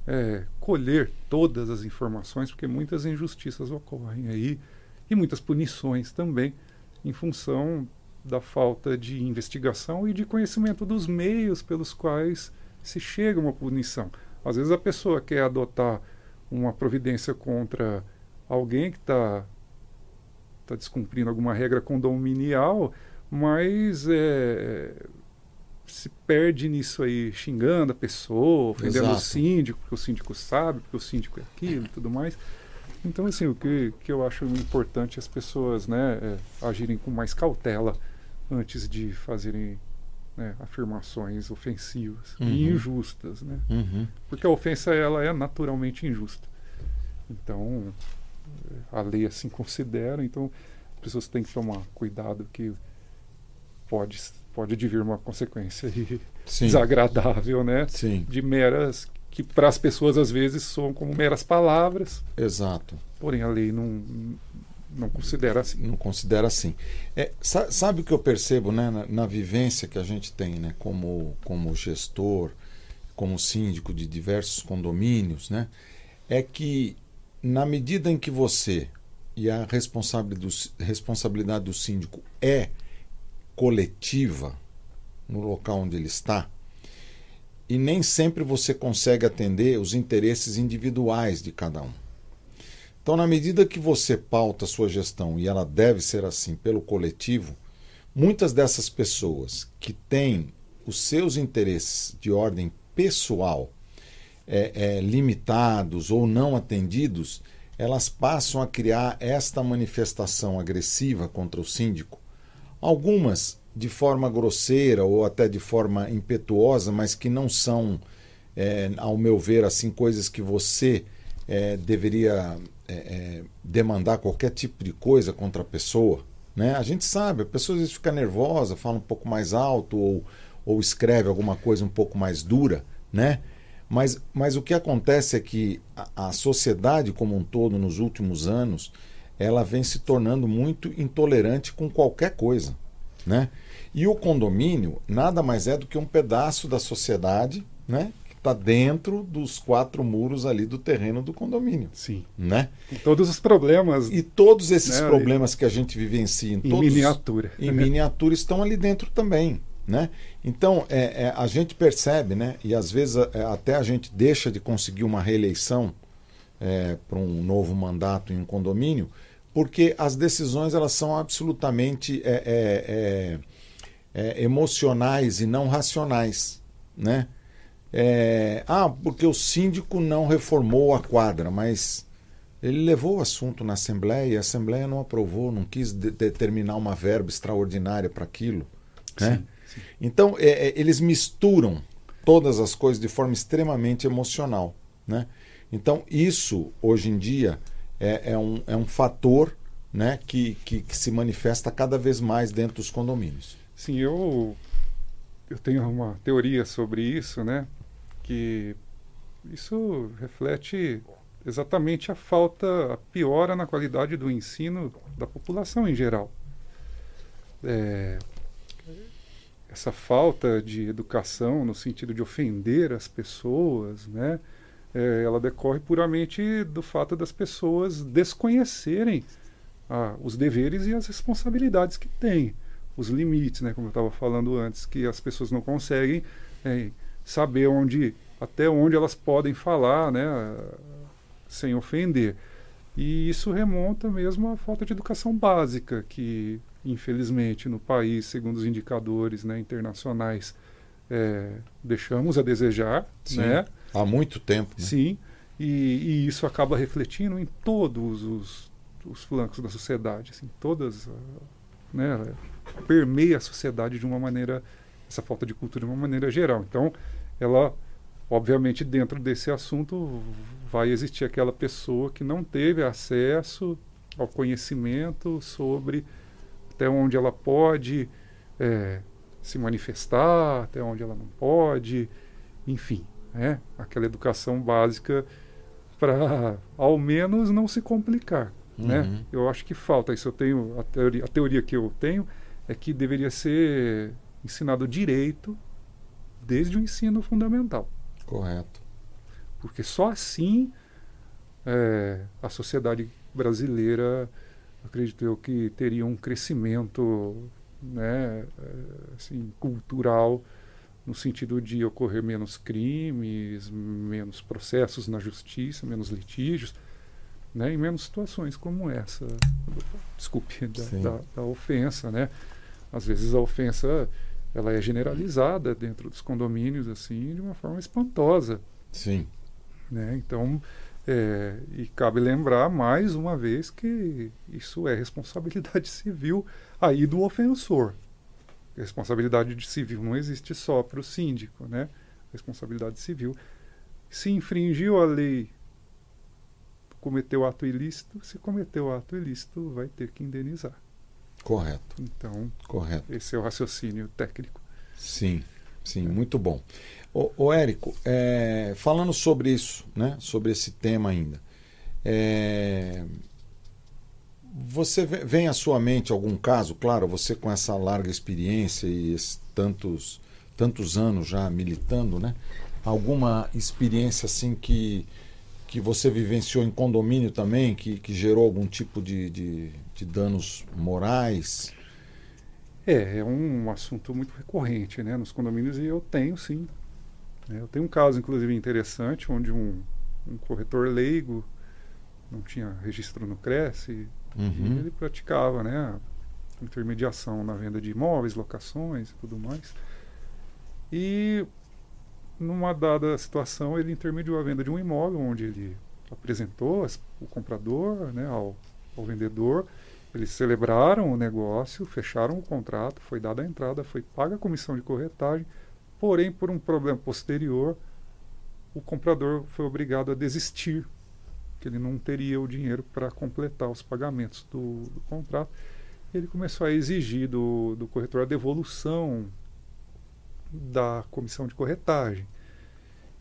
é, colher todas as informações, porque muitas injustiças ocorrem aí e muitas punições também em função da falta de investigação e de conhecimento dos meios pelos quais se chega a uma punição. Às vezes a pessoa quer adotar uma providência contra alguém que está tá descumprindo alguma regra condominial, mas é, se perde nisso aí, xingando a pessoa, ofendendo Exato. o síndico, porque o síndico sabe, porque o síndico é aquilo e tudo mais. Então, assim, o que, que eu acho importante é as pessoas né, é, agirem com mais cautela antes de fazerem né, afirmações ofensivas Uhum. e injustas, né? Uhum. Porque a ofensa ela é naturalmente injusta. Então, a lei assim considera, então as pessoas têm que tomar cuidado que pode pode advir uma consequência Sim. desagradável, né? Sim. De meras que para as pessoas às vezes soam como meras palavras, Exato. porém a lei não não considera assim. Não considera assim. É, sa- sabe o que eu percebo né, na, na vivência que a gente tem né, como, como gestor, como síndico de diversos condomínios, né, é que na medida em que você e a responsabilidade do, responsabilidade do síndico é coletiva no local onde ele está, e nem sempre você consegue atender os interesses individuais de cada um. Então, na medida que você pauta a sua gestão, e ela deve ser assim pelo coletivo, muitas dessas pessoas que têm os seus interesses de ordem pessoal é, é, limitados ou não atendidos, elas passam a criar esta manifestação agressiva contra o síndico. Algumas de forma grosseira ou até de forma impetuosa, mas que não são, é, ao meu ver, assim coisas que você é, deveria é, é, demandar qualquer tipo de coisa contra a pessoa. Né? A gente sabe, a pessoa às vezes fica nervosa, fala um pouco mais alto ou, ou escreve alguma coisa um pouco mais dura, né? Mas, mas o que acontece é que a, a sociedade como um todo, nos últimos anos, ela vem se tornando muito intolerante com qualquer coisa. Né? E o condomínio nada mais é do que um pedaço da sociedade né, que está dentro dos quatro muros ali do terreno do condomínio. Sim. Né? Com todos os problemas E todos esses Né, problemas que a gente vivencia em, em todos, miniatura. em miniatura estão ali dentro também. Né? Então é, é, a gente percebe, né? e às vezes é, até a gente deixa de conseguir uma reeleição é, para um novo mandato em um condomínio, porque as decisões elas são absolutamente é, é, emocionais e não racionais. Né? ah, porque o síndico não reformou a quadra, mas ele levou o assunto na Assembleia e a Assembleia não aprovou, não quis de determinar uma verba extraordinária para aquilo. Né? Sim. Então, é, é, eles misturam todas as coisas de forma extremamente emocional. Né? Então, isso, hoje em dia, é, é, um, é um fator né, que, que, que, se manifesta cada vez mais dentro dos condomínios. Sim, eu, eu tenho uma teoria sobre isso, né? que isso reflete exatamente a falta, a piora na qualidade do ensino da população em geral. É, essa falta de educação no sentido de ofender as pessoas, né? É, ela decorre puramente do fato das pessoas desconhecerem ah, os deveres e as responsabilidades que têm, os limites, né? Como eu estava falando antes, que as pessoas não conseguem é, saber onde, até onde elas podem falar, né? Sem ofender. E isso remonta mesmo à falta de educação básica, que infelizmente no país, segundo os indicadores né, internacionais, é, deixamos a desejar, Sim, né? Há muito tempo. Né? Sim, e, e, isso acaba refletindo em todos os, os flancos da sociedade, assim, todas, né, permeia a sociedade de uma maneira, essa falta de cultura de uma maneira geral. Então, ela, obviamente, dentro desse assunto vai existir aquela pessoa que não teve acesso ao conhecimento sobre até onde ela pode é, se manifestar, até onde ela não pode, enfim, né? aquela educação básica para ao menos não se complicar. Né? Uhum. Né? Eu acho que falta isso. Eu tenho a teoria, a teoria que eu tenho é que deveria ser ensinado direito desde o ensino fundamental. Correto. Porque só assim é, a sociedade brasileira, acredito eu, que teria um crescimento né, é, assim, cultural no sentido de ocorrer menos crimes, menos processos na justiça, menos litígios, né, e menos situações como essa, desculpe, da, da, da, ofensa, né? Às vezes a ofensa ela é generalizada dentro dos condomínios assim de uma forma espantosa. Sim. Né? Então, é, e cabe lembrar mais uma vez que isso é responsabilidade civil aí do ofensor. A responsabilidade civil não existe só para o síndico, né? Responsabilidade civil. Se infringiu a lei, cometeu ato ilícito, se cometeu ato ilícito, vai ter que indenizar. Correto. Então, Correto. esse é o raciocínio técnico. Sim, sim, é. muito bom. Ô, ô Érico, é, falando sobre isso, né, sobre esse tema ainda, é, você vem à sua mente algum caso, claro, você com essa larga experiência e tantos, tantos anos já militando, né? Alguma experiência assim que, que você vivenciou em condomínio também, que, que gerou algum tipo de, de, de danos morais? É, é um assunto muito recorrente né, nos condomínios e eu tenho sim. É, eu tenho um caso, inclusive, interessante, onde um, um corretor leigo não tinha registro no Cresce, Uhum. ele praticava né, intermediação na venda de imóveis, locações e tudo mais. E numa dada situação ele intermediou a venda de um imóvel onde ele apresentou o comprador né, ao, ao vendedor. Eles celebraram o negócio, fecharam o contrato, foi dada a entrada, foi paga a comissão de corretagem, porém, por um problema posterior, o comprador foi obrigado a desistir que ele não teria o dinheiro para completar os pagamentos do, do, contrato. Ele começou a exigir do, do corretor a devolução da comissão de corretagem.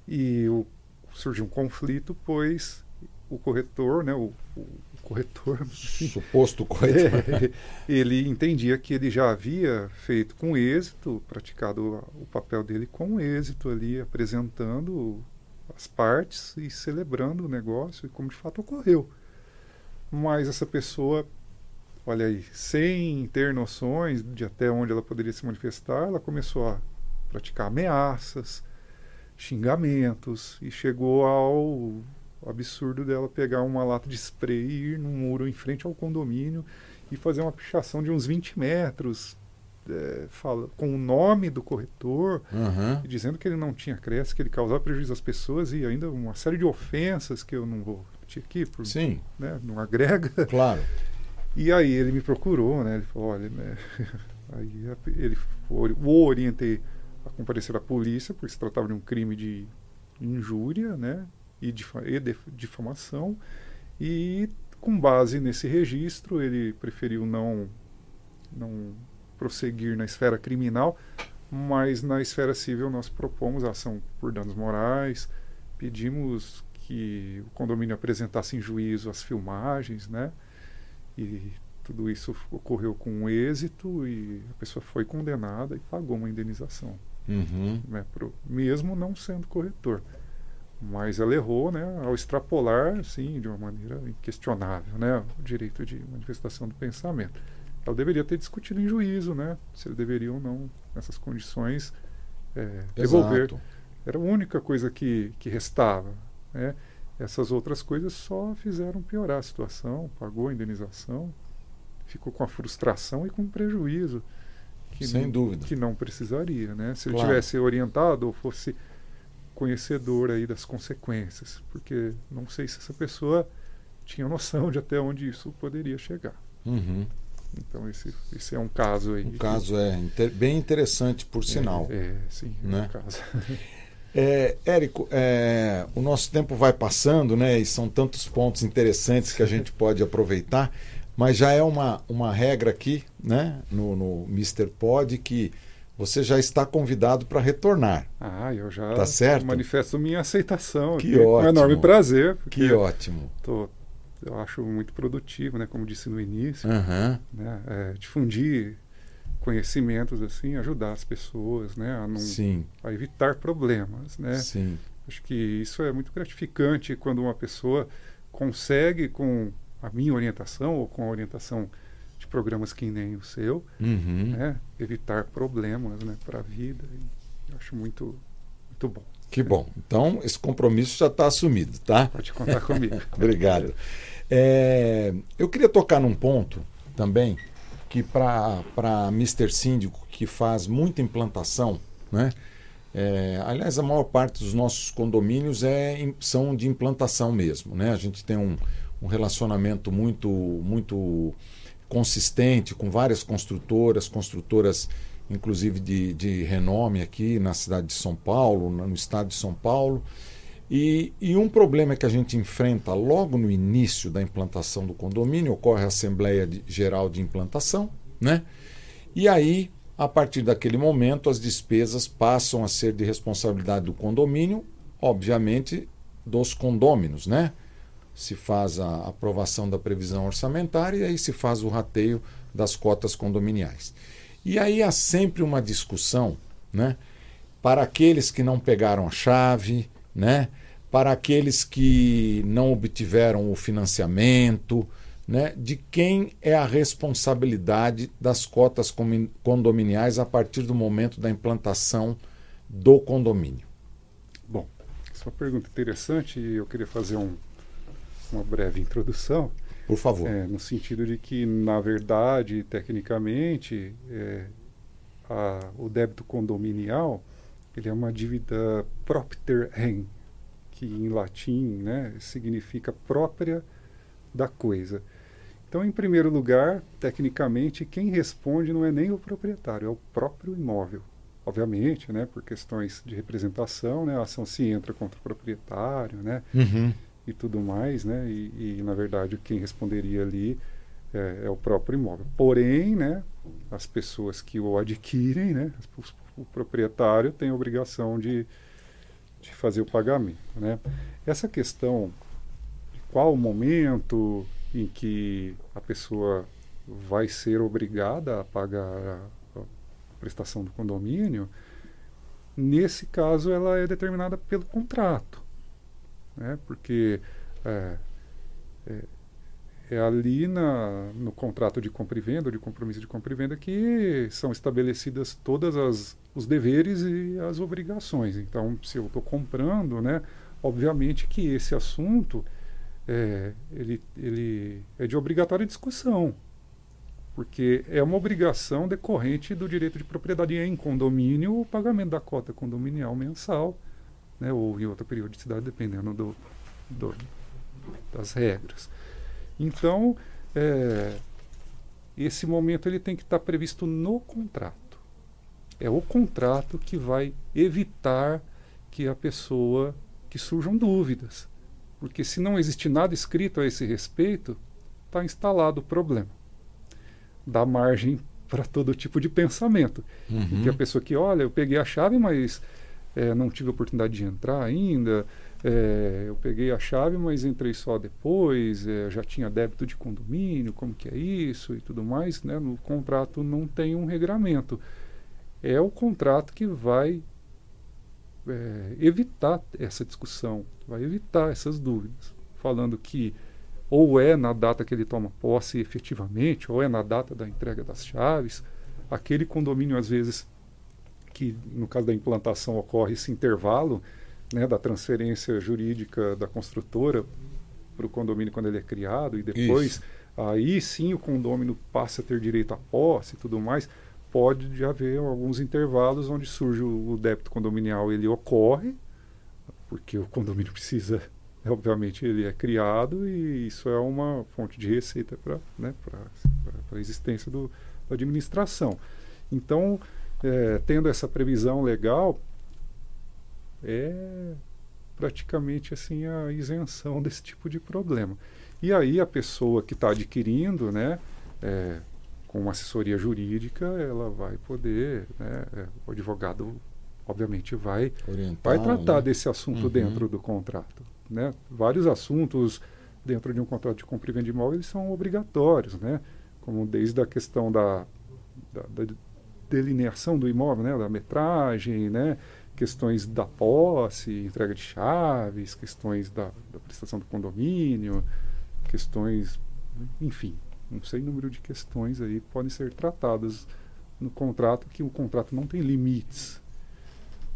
E o, surgiu um conflito, pois o corretor, né, o, o corretor. Suposto corretor. É, ele entendia que ele já havia feito com êxito, praticado o papel dele com êxito ali, apresentando as partes e celebrando o negócio e como de fato ocorreu. Mas essa pessoa, olha aí, sem ter noções de até onde ela poderia se manifestar, ela começou a praticar ameaças, xingamentos e chegou ao absurdo dela pegar uma lata de spray e ir num muro em frente ao condomínio e fazer uma pichação de uns 20 metros, é, fala, com o nome do corretor, uhum. dizendo que ele não tinha creche, que ele causava prejuízo às pessoas e ainda uma série de ofensas que eu não vou repetir aqui, por, Sim. Né, não agrega. Claro. E aí ele me procurou, né? Ele falou, olha, né? aí ele foi, o orientei comparecer à polícia, porque se tratava de um crime de injúria, né? E, difa e difamação. E com base nesse registro, ele preferiu não não prosseguir na esfera criminal, mas na esfera civil nós propomos ação por danos morais, pedimos que o condomínio apresentasse em juízo as filmagens, né? E tudo isso ocorreu com êxito e a pessoa foi condenada e pagou uma indenização. Uhum. Né, pro, mesmo não sendo corretor. Mas ela errou né, ao extrapolar, sim, de uma maneira inquestionável, né, o direito de manifestação do pensamento ela deveria ter discutido em juízo, né? Se ele deveria ou não, nessas condições, é, devolver. Era a única coisa que, que restava. Né? Essas outras coisas só fizeram piorar a situação, pagou a indenização, ficou com a frustração e com o prejuízo. Que Sem não, dúvida. Que não precisaria, né? Se claro. ele tivesse orientado ou fosse conhecedor aí das consequências, porque não sei se essa pessoa tinha noção de até onde isso poderia chegar. Uhum. Então esse, esse é um caso aí. Um caso é inter, bem interessante, por sinal. É, é sim, é né? um caso. É, Érico, é, o nosso tempo vai passando, né? E são tantos pontos interessantes que a gente pode aproveitar, mas já é uma, uma regra aqui, né? No, no Mr. Pod que você já está convidado para retornar. Ah, eu já tá certo? manifesto minha aceitação. Que ótimo. Com enorme prazer. Que ótimo. Tô, eu acho muito produtivo, né? Como disse no início, uhum. né? É, difundir conhecimentos assim, ajudar as pessoas, né? A, não, a evitar problemas, né? Sim. Acho que isso é muito gratificante quando uma pessoa consegue com a minha orientação ou com a orientação de programas que nem o seu, uhum. né? evitar problemas né? para a vida. E acho muito, muito bom. Que bom. Então, esse compromisso já está assumido, tá? Pode contar comigo. Obrigado. É, eu queria tocar num ponto também que para Mr. Síndico, que faz muita implantação, né? É, aliás, a maior parte dos nossos condomínios é, são de implantação mesmo. Né? A gente tem um, um relacionamento muito, muito consistente com várias construtoras, construtoras inclusive de, de renome aqui na cidade de São Paulo, no estado de São Paulo. E, e, um problema que a gente enfrenta logo no início da implantação do condomínio ocorre a Assembleia de, Geral de Implantação, né? E aí, a partir daquele momento, as despesas passam a ser de responsabilidade do condomínio, obviamente dos condôminos, né? Se faz a aprovação da previsão orçamentária e aí se faz o rateio das cotas condominiais. E aí há sempre uma discussão, né? Para aqueles que não pegaram a chave, né? Para aqueles que não obtiveram o financiamento, né? De quem é a responsabilidade das cotas condominiais a partir do momento da implantação do condomínio? Bom, essa é uma pergunta interessante e eu queria fazer um, uma breve introdução. Por favor. É, no sentido de que, na verdade, tecnicamente, é, a, o débito condominial ele é uma dívida propter rem, que em latim né, significa própria da coisa. Então, em primeiro lugar, tecnicamente, quem responde não é nem o proprietário, é o próprio imóvel. Obviamente, né, por questões de representação, né, a ação se entra contra o proprietário, né, uhum e tudo mais, né? E, e, na verdade quem responderia ali é, é, o próprio imóvel. Porém, né? As pessoas que o adquirem, né? O, proprietário tem a obrigação de, de fazer o pagamento, né? Essa questão de qual o momento em que a pessoa vai ser obrigada a pagar a prestação do condomínio, nesse caso ela é determinada pelo contrato né? porque é, é, é, ali na, no contrato de compra e venda, de compromisso de compra e venda, que são estabelecidas todas as os deveres e as obrigações. Então, se eu estou comprando, né, obviamente que esse assunto é, ele, ele é de obrigatória discussão, porque é uma obrigação decorrente do direito de propriedade em condomínio o pagamento da cota condominial mensal né, ou em outra periodicidade, dependendo do, do das regras. Então, é, esse momento ele tem que estar previsto no contrato. É o contrato que vai evitar que a pessoa que surjam dúvidas, porque se não existe nada escrito a esse respeito, está instalado o problema. Dá margem para todo tipo de pensamento. Uhum. que a pessoa que olha, eu peguei a chave, mas é, não tive oportunidade de entrar ainda. É, eu peguei a chave, mas entrei só depois. É, já tinha débito de condomínio, como que é isso e tudo mais. Né? No contrato não tem um regramento. É o contrato que vai é, evitar essa discussão, vai evitar essas dúvidas, falando que ou é na data que ele toma posse efetivamente, ou é na data da entrega das chaves. Aquele condomínio, às vezes, que no caso da implantação ocorre esse intervalo né, da transferência jurídica da construtora para o condomínio quando ele é criado e depois Isso. aí sim o condomínio passa a ter direito à posse e tudo mais pode haver alguns intervalos onde surge o, débito condominial ele ocorre porque o condomínio precisa, obviamente, ele é criado e isso é uma fonte de receita para né, a existência do, da administração. Então, é, tendo essa previsão legal, é praticamente assim a isenção desse tipo de problema. E aí a pessoa que está adquirindo, né, é, com assessoria jurídica, ela vai poder, né, é, o advogado obviamente vai vai tratar né? desse assunto Uhum. dentro do contrato, né? Vários assuntos dentro de um contrato de compra e venda de imóvel eles são obrigatórios, né? Como desde a questão da, da, da delineação do imóvel, né? Da metragem, né? Questões da posse, entrega de chaves, questões da, da prestação do condomínio, questões, enfim, um sem número de questões aí podem ser tratadas no contrato, que o contrato não tem limites.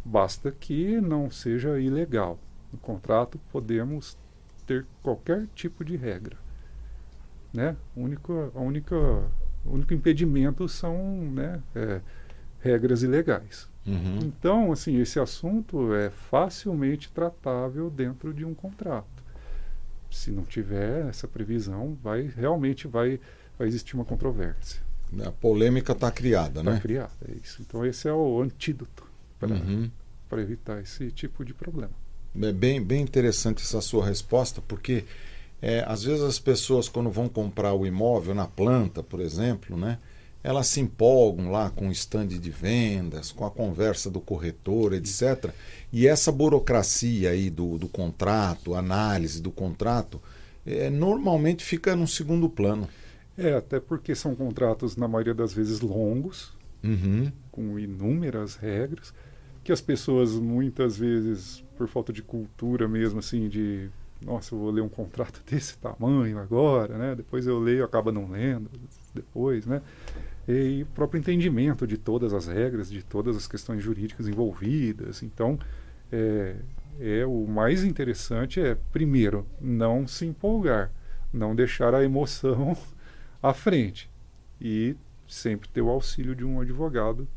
Basta que não seja ilegal. No contrato podemos ter qualquer tipo de regra. Né? O único, a única, o único impedimento são né, é, regras ilegais. Uhum. Então, assim, esse assunto é facilmente tratável dentro de um contrato. Se não tiver essa previsão, vai realmente vai, vai existir uma controvérsia. A polêmica está criada, Está né? criada, é isso. Então, esse é o antídoto para Uhum. evitar esse tipo de problema. É bem, bem interessante essa sua resposta, porque é, às vezes as pessoas, quando vão comprar o imóvel na planta, por exemplo, né, elas se empolgam lá com o stand de vendas, com a conversa do corretor, etc. E essa burocracia aí do, do contrato, análise do contrato, é, normalmente fica num segundo plano. É, até porque são contratos, na maioria das vezes, longos, Uhum. com inúmeras regras, que as pessoas muitas vezes, por falta de cultura mesmo, assim, de nossa, eu vou ler um contrato desse tamanho agora, né? Depois eu leio, acaba não lendo depois, né? E o próprio entendimento de todas as regras, de todas as questões jurídicas envolvidas. Então, é, é o mais interessante é primeiro não se empolgar, não deixar a emoção à frente e sempre ter o auxílio de um advogado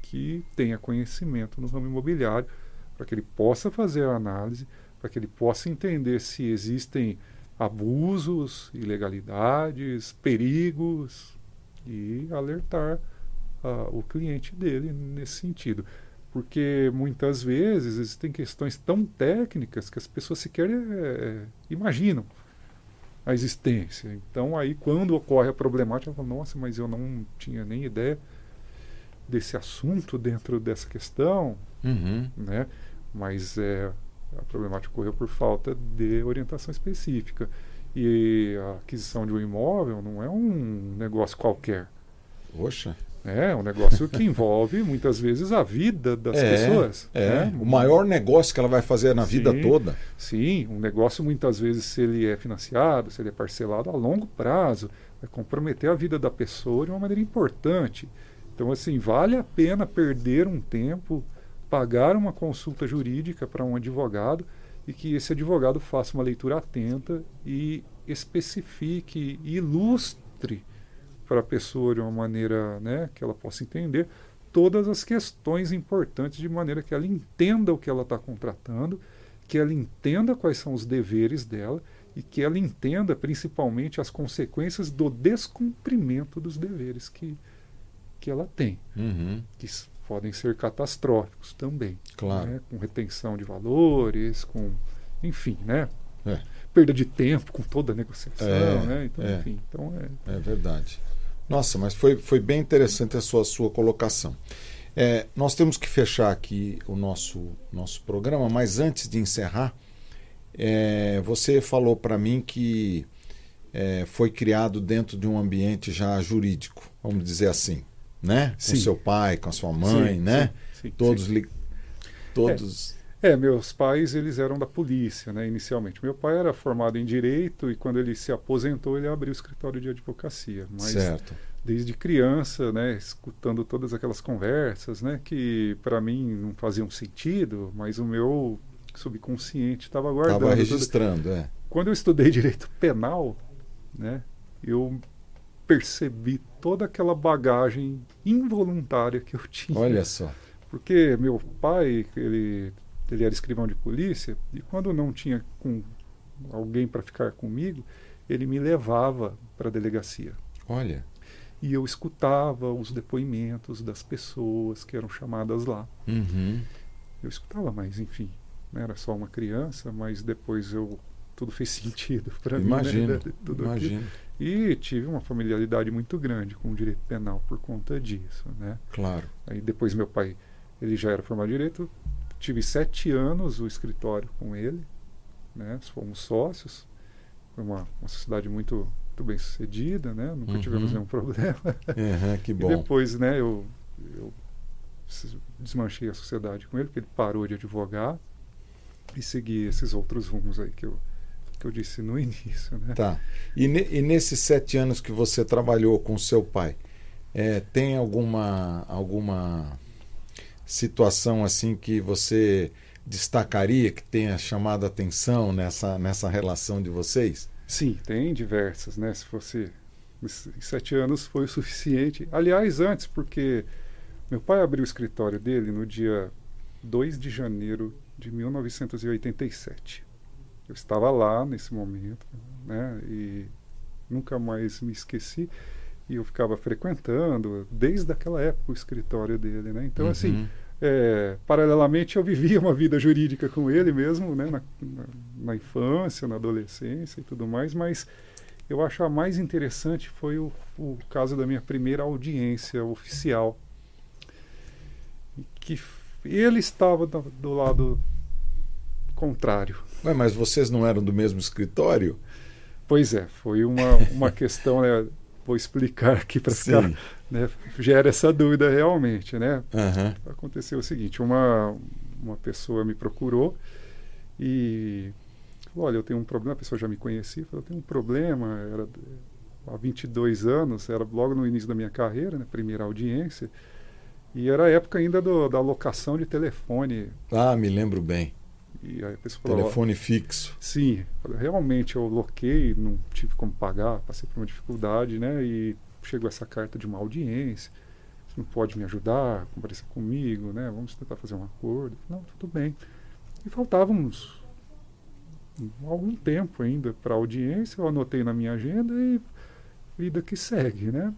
que tenha conhecimento no ramo imobiliário para que ele possa fazer a análise, para que ele possa entender se existem abusos, ilegalidades, perigos e alertar ah, o cliente dele nesse sentido. Porque muitas vezes existem questões tão técnicas que as pessoas sequer eh, imaginam a existência. Então, aí, quando ocorre a problemática, fala, nossa, mas eu não tinha nem ideia desse assunto dentro dessa questão, Uhum. né? Mas é, a problemática ocorreu por falta de orientação específica. E a aquisição de um imóvel não é um negócio qualquer. Poxa. É um negócio que envolve muitas vezes a vida das É, pessoas. É, né? o maior negócio que ela vai fazer na vida Sim. toda. Sim, um negócio muitas vezes, se ele é financiado, se ele é parcelado a longo prazo, vai comprometer a vida da pessoa de uma maneira importante. Então, assim, vale a pena perder um tempo, pagar uma consulta jurídica para um advogado e que esse advogado faça uma leitura atenta e especifique, ilustre para a pessoa de uma maneira né, que ela possa entender todas as questões importantes de maneira que ela entenda o que ela está contratando, que ela entenda quais são os deveres dela e que ela entenda principalmente as consequências do descumprimento dos deveres que, que ela tem, Uhum. que podem ser catastróficos também, Claro. né? com retenção de valores, com enfim, né? É. Perda de tempo com toda a negociação, É, né? Então, é. enfim, então é É verdade. Nossa, mas foi, foi bem interessante a sua, sua colocação. É, nós temos que fechar aqui o nosso, nosso programa, mas antes de encerrar, é, você falou para mim que é, foi criado dentro de um ambiente já jurídico, vamos dizer assim, né? Com Sim. seu pai, com a sua mãe, Sim, né? sim, todos li... todos É, meus pais eles eram da polícia, né, inicialmente. Meu pai era formado em direito e quando ele se aposentou ele abriu o escritório de advocacia. Mas certo. desde criança, né, escutando todas aquelas conversas, né, que para mim não faziam sentido, mas o meu subconsciente estava guardando. Estava tudo. registrando, é. Quando eu estudei direito penal, né, eu percebi toda aquela bagagem involuntária que eu tinha. Olha só. Porque meu pai, ele ele era escrivão de polícia, e quando não tinha com alguém para ficar comigo, ele me levava para a delegacia. Olha. E eu escutava os depoimentos das pessoas que eram chamadas lá. Uhum. Eu escutava, mas enfim, né, era só uma criança, mas depois eu tudo fez sentido para mim. Imagino, Né, tudo imagino. aquilo. E tive uma familiaridade muito grande com o direito penal por conta disso, né? Claro. Aí depois meu pai, ele já era formado em direito, tive sete anos o escritório com ele, né? Fomos sócios, foi uma, uma sociedade muito, muito bem sucedida, né? Nunca Uhum. tivemos nenhum problema. Uhum, que E bom. depois, né, eu, eu desmanchei a sociedade com ele, porque ele parou de advogar e segui esses outros rumos aí que eu, que eu disse no início, né? Tá. E, ne- e nesses sete anos que você trabalhou com seu pai, é, tem alguma alguma situação assim que você destacaria que tenha chamado atenção nessa nessa relação de vocês? Sim, tem diversas, né? Se fosse sete anos foi o suficiente. Aliás, antes, porque meu pai abriu o escritório dele no dia 2 de janeiro de 1987. Eu estava lá nesse momento, né? E nunca mais me esqueci. E eu ficava frequentando desde aquela época o escritório dele, né? Então, assim, Uhum. é, paralelamente eu vivia uma vida jurídica com ele mesmo, né, na, na, na infância, na adolescência e tudo mais, mas eu acho a mais interessante foi o, o caso da minha primeira audiência oficial, que ele estava do, do lado contrário. Ué, mas vocês não eram do mesmo escritório? Pois é, foi uma, uma questão, né, vou explicar aqui para ficar, né, gera essa dúvida realmente, né? Aham. aconteceu o seguinte, uma, uma pessoa me procurou e falou, olha, eu tenho um problema, a pessoa já me conhecia, falou, eu tenho um problema, era há 22 anos, era logo no início da minha carreira, né, primeira audiência, e era a época ainda do, da locação de telefone, Ah, me lembro bem. E aí a pessoa falou, "Ó, Telefone fixo. Sim, realmente eu loquei, não tive como pagar, passei por uma dificuldade, né? E chegou essa carta de uma audiência. Você não pode me ajudar, comparecer comigo, né? Vamos tentar fazer um acordo. Não, tudo bem. E faltava uns algum tempo ainda para a audiência, eu anotei na minha agenda e vida que segue, né?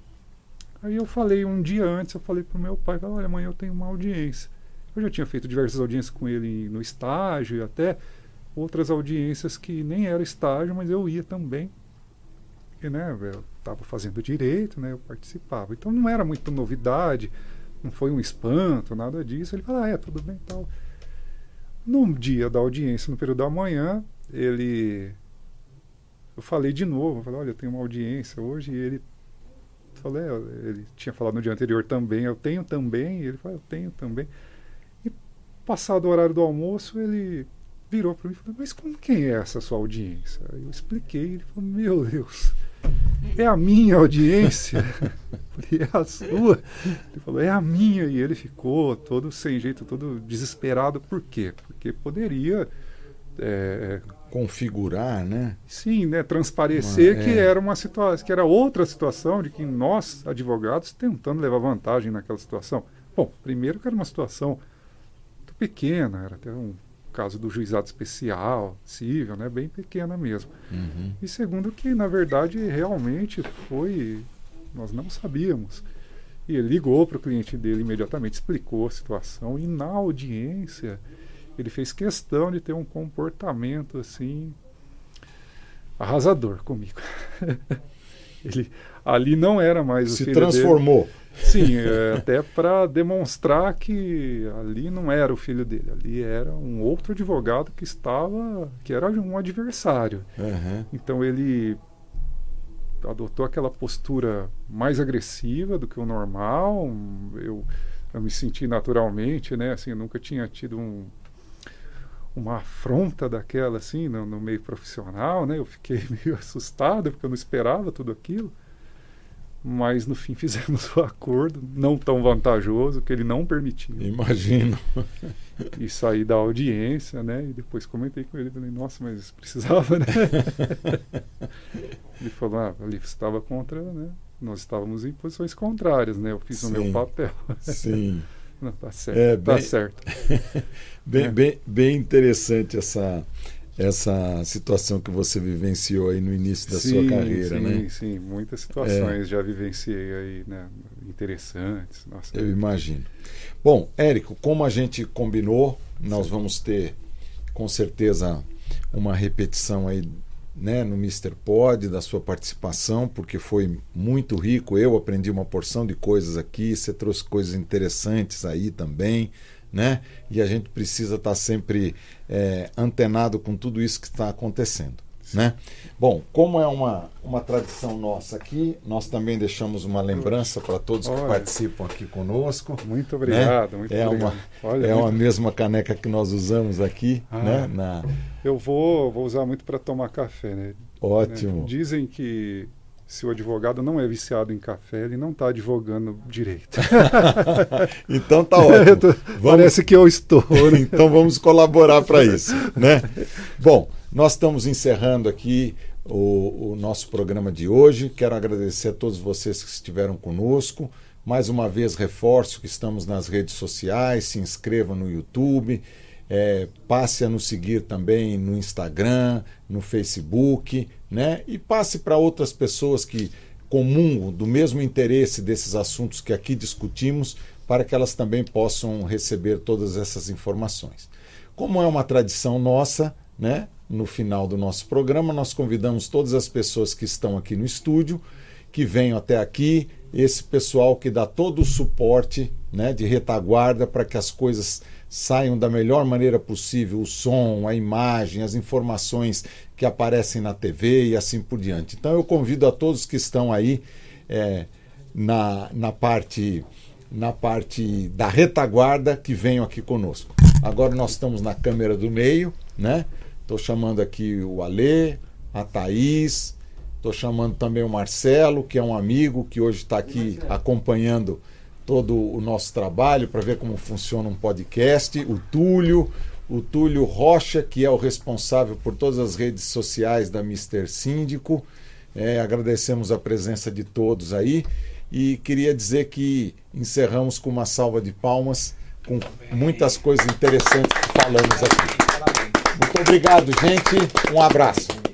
Aí eu falei um dia antes, eu falei pro meu pai, olha, amanhã eu tenho uma audiência. Eu já tinha feito diversas audiências com ele no estágio e até outras audiências que nem era estágio, mas eu ia também. E, né, eu estava fazendo direito, né, eu participava. Então não era muito novidade, não foi um espanto, nada disso. Ele falou, ah, é, tudo bem tal. No dia da audiência, no período da manhã, ele. Eu falei de novo, eu falei, olha, eu tenho uma audiência hoje, e ele. Falei, é, ele tinha falado no dia anterior também, eu tenho também, e ele falou, eu tenho também. Passado o horário do almoço, ele virou para mim e falou, mas com quem é essa sua audiência? Eu expliquei, ele falou, meu Deus, é a minha audiência? Falei, é a sua? Ele falou, é a minha. E ele ficou todo sem jeito, todo desesperado. Por quê? Porque poderia, é, Configurar, né? sim, né, transparecer Uma- que é. era uma situação, que era outra situação de que nós, advogados, tentando levar vantagem naquela situação. Bom, primeiro que era uma situação muito pequena, era até um caso do juizado especial, civil, né, bem pequena mesmo. Uhum. E segundo que, na verdade, realmente foi. Nós não sabíamos. E ele ligou para o cliente dele imediatamente, explicou a situação, e na audiência ele fez questão de ter um comportamento assim arrasador comigo. ele ali não era mais o Se filho dele. transformou. Sim, é, até para demonstrar que ali não era o filho dele, ali era um outro advogado que estava, que era um adversário. Uhum. Então ele adotou aquela postura mais agressiva do que o normal. Eu, eu me senti naturalmente, né? Assim, eu nunca tinha tido um, uma afronta daquela assim no, no meio profissional, né? Eu fiquei meio assustado porque eu não esperava tudo aquilo. Mas no fim fizemos o acordo, não tão vantajoso, que ele não permitiu. Imagino. E saí da audiência, né? E depois comentei com ele, falei, nossa, mas precisava, né? ele falou, ah, ali você estava contra, né? Nós estávamos em posições contrárias, né? Eu fiz o Sim. meu papel. Sim. Não, tá certo. É, tá bem, certo. Bem, é. bem, bem interessante essa, essa situação que você vivenciou aí no início da sim, sua carreira, sim, né? Sim, sim, muitas situações é. já vivenciei aí, né? Interessantes. Nossa, Eu imagino. Bom, Érico, como a gente combinou, nós vamos ter com certeza uma repetição aí né, no Mr. Pod, da sua participação, porque foi muito rico. Eu aprendi uma porção de coisas aqui, você trouxe coisas interessantes aí também né? E a gente precisa estar tá sempre é, antenado com tudo isso que está acontecendo. Né? Bom, como é uma, uma tradição nossa aqui, nós também deixamos uma lembrança para todos Olha, que participam aqui conosco. Muito obrigado, né? muito é obrigado. Uma, Olha, é muito... uma mesma caneca que nós usamos aqui. Ah, né? Na... Eu vou, vou usar muito para tomar café. Né? Ótimo. Dizem que se o advogado não é viciado em café, ele não está advogando direito. então tá ótimo. Tô, vamos... Parece que eu estou. Né? então vamos colaborar para isso, né? Bom, nós estamos encerrando aqui o, o, nosso programa de hoje. Quero agradecer a todos vocês que estiveram conosco. Mais uma vez reforço que estamos nas redes sociais. Se inscreva no YouTube. É, passe a nos seguir também no Instagram, no Facebook, né? E passe para outras pessoas que comungam do mesmo interesse desses assuntos que aqui discutimos, para que elas também possam receber todas essas informações. Como é uma tradição nossa, né? No final do nosso programa, nós convidamos todas as pessoas que estão aqui no estúdio, que venham até aqui, esse pessoal que dá todo o suporte, né, de retaguarda para que as coisas saiam da melhor maneira possível o som, a imagem, as informações que aparecem na TV e assim por diante. Então eu convido a todos que estão aí é, na, na parte na parte da retaguarda que venham aqui conosco. Agora nós estamos na câmera do meio, né? Estou chamando aqui o Alê, a Thaís, estou chamando também o Marcelo, que é um amigo que hoje está aqui acompanhando todo o nosso trabalho para ver como funciona um podcast, o Túlio, o Túlio Rocha, que é o responsável por todas as redes sociais da Mister Síndico. É, agradecemos a presença de todos aí e queria dizer que encerramos com uma salva de palmas, com muitas coisas interessantes que falamos aqui. Muito obrigado, gente. Um abraço.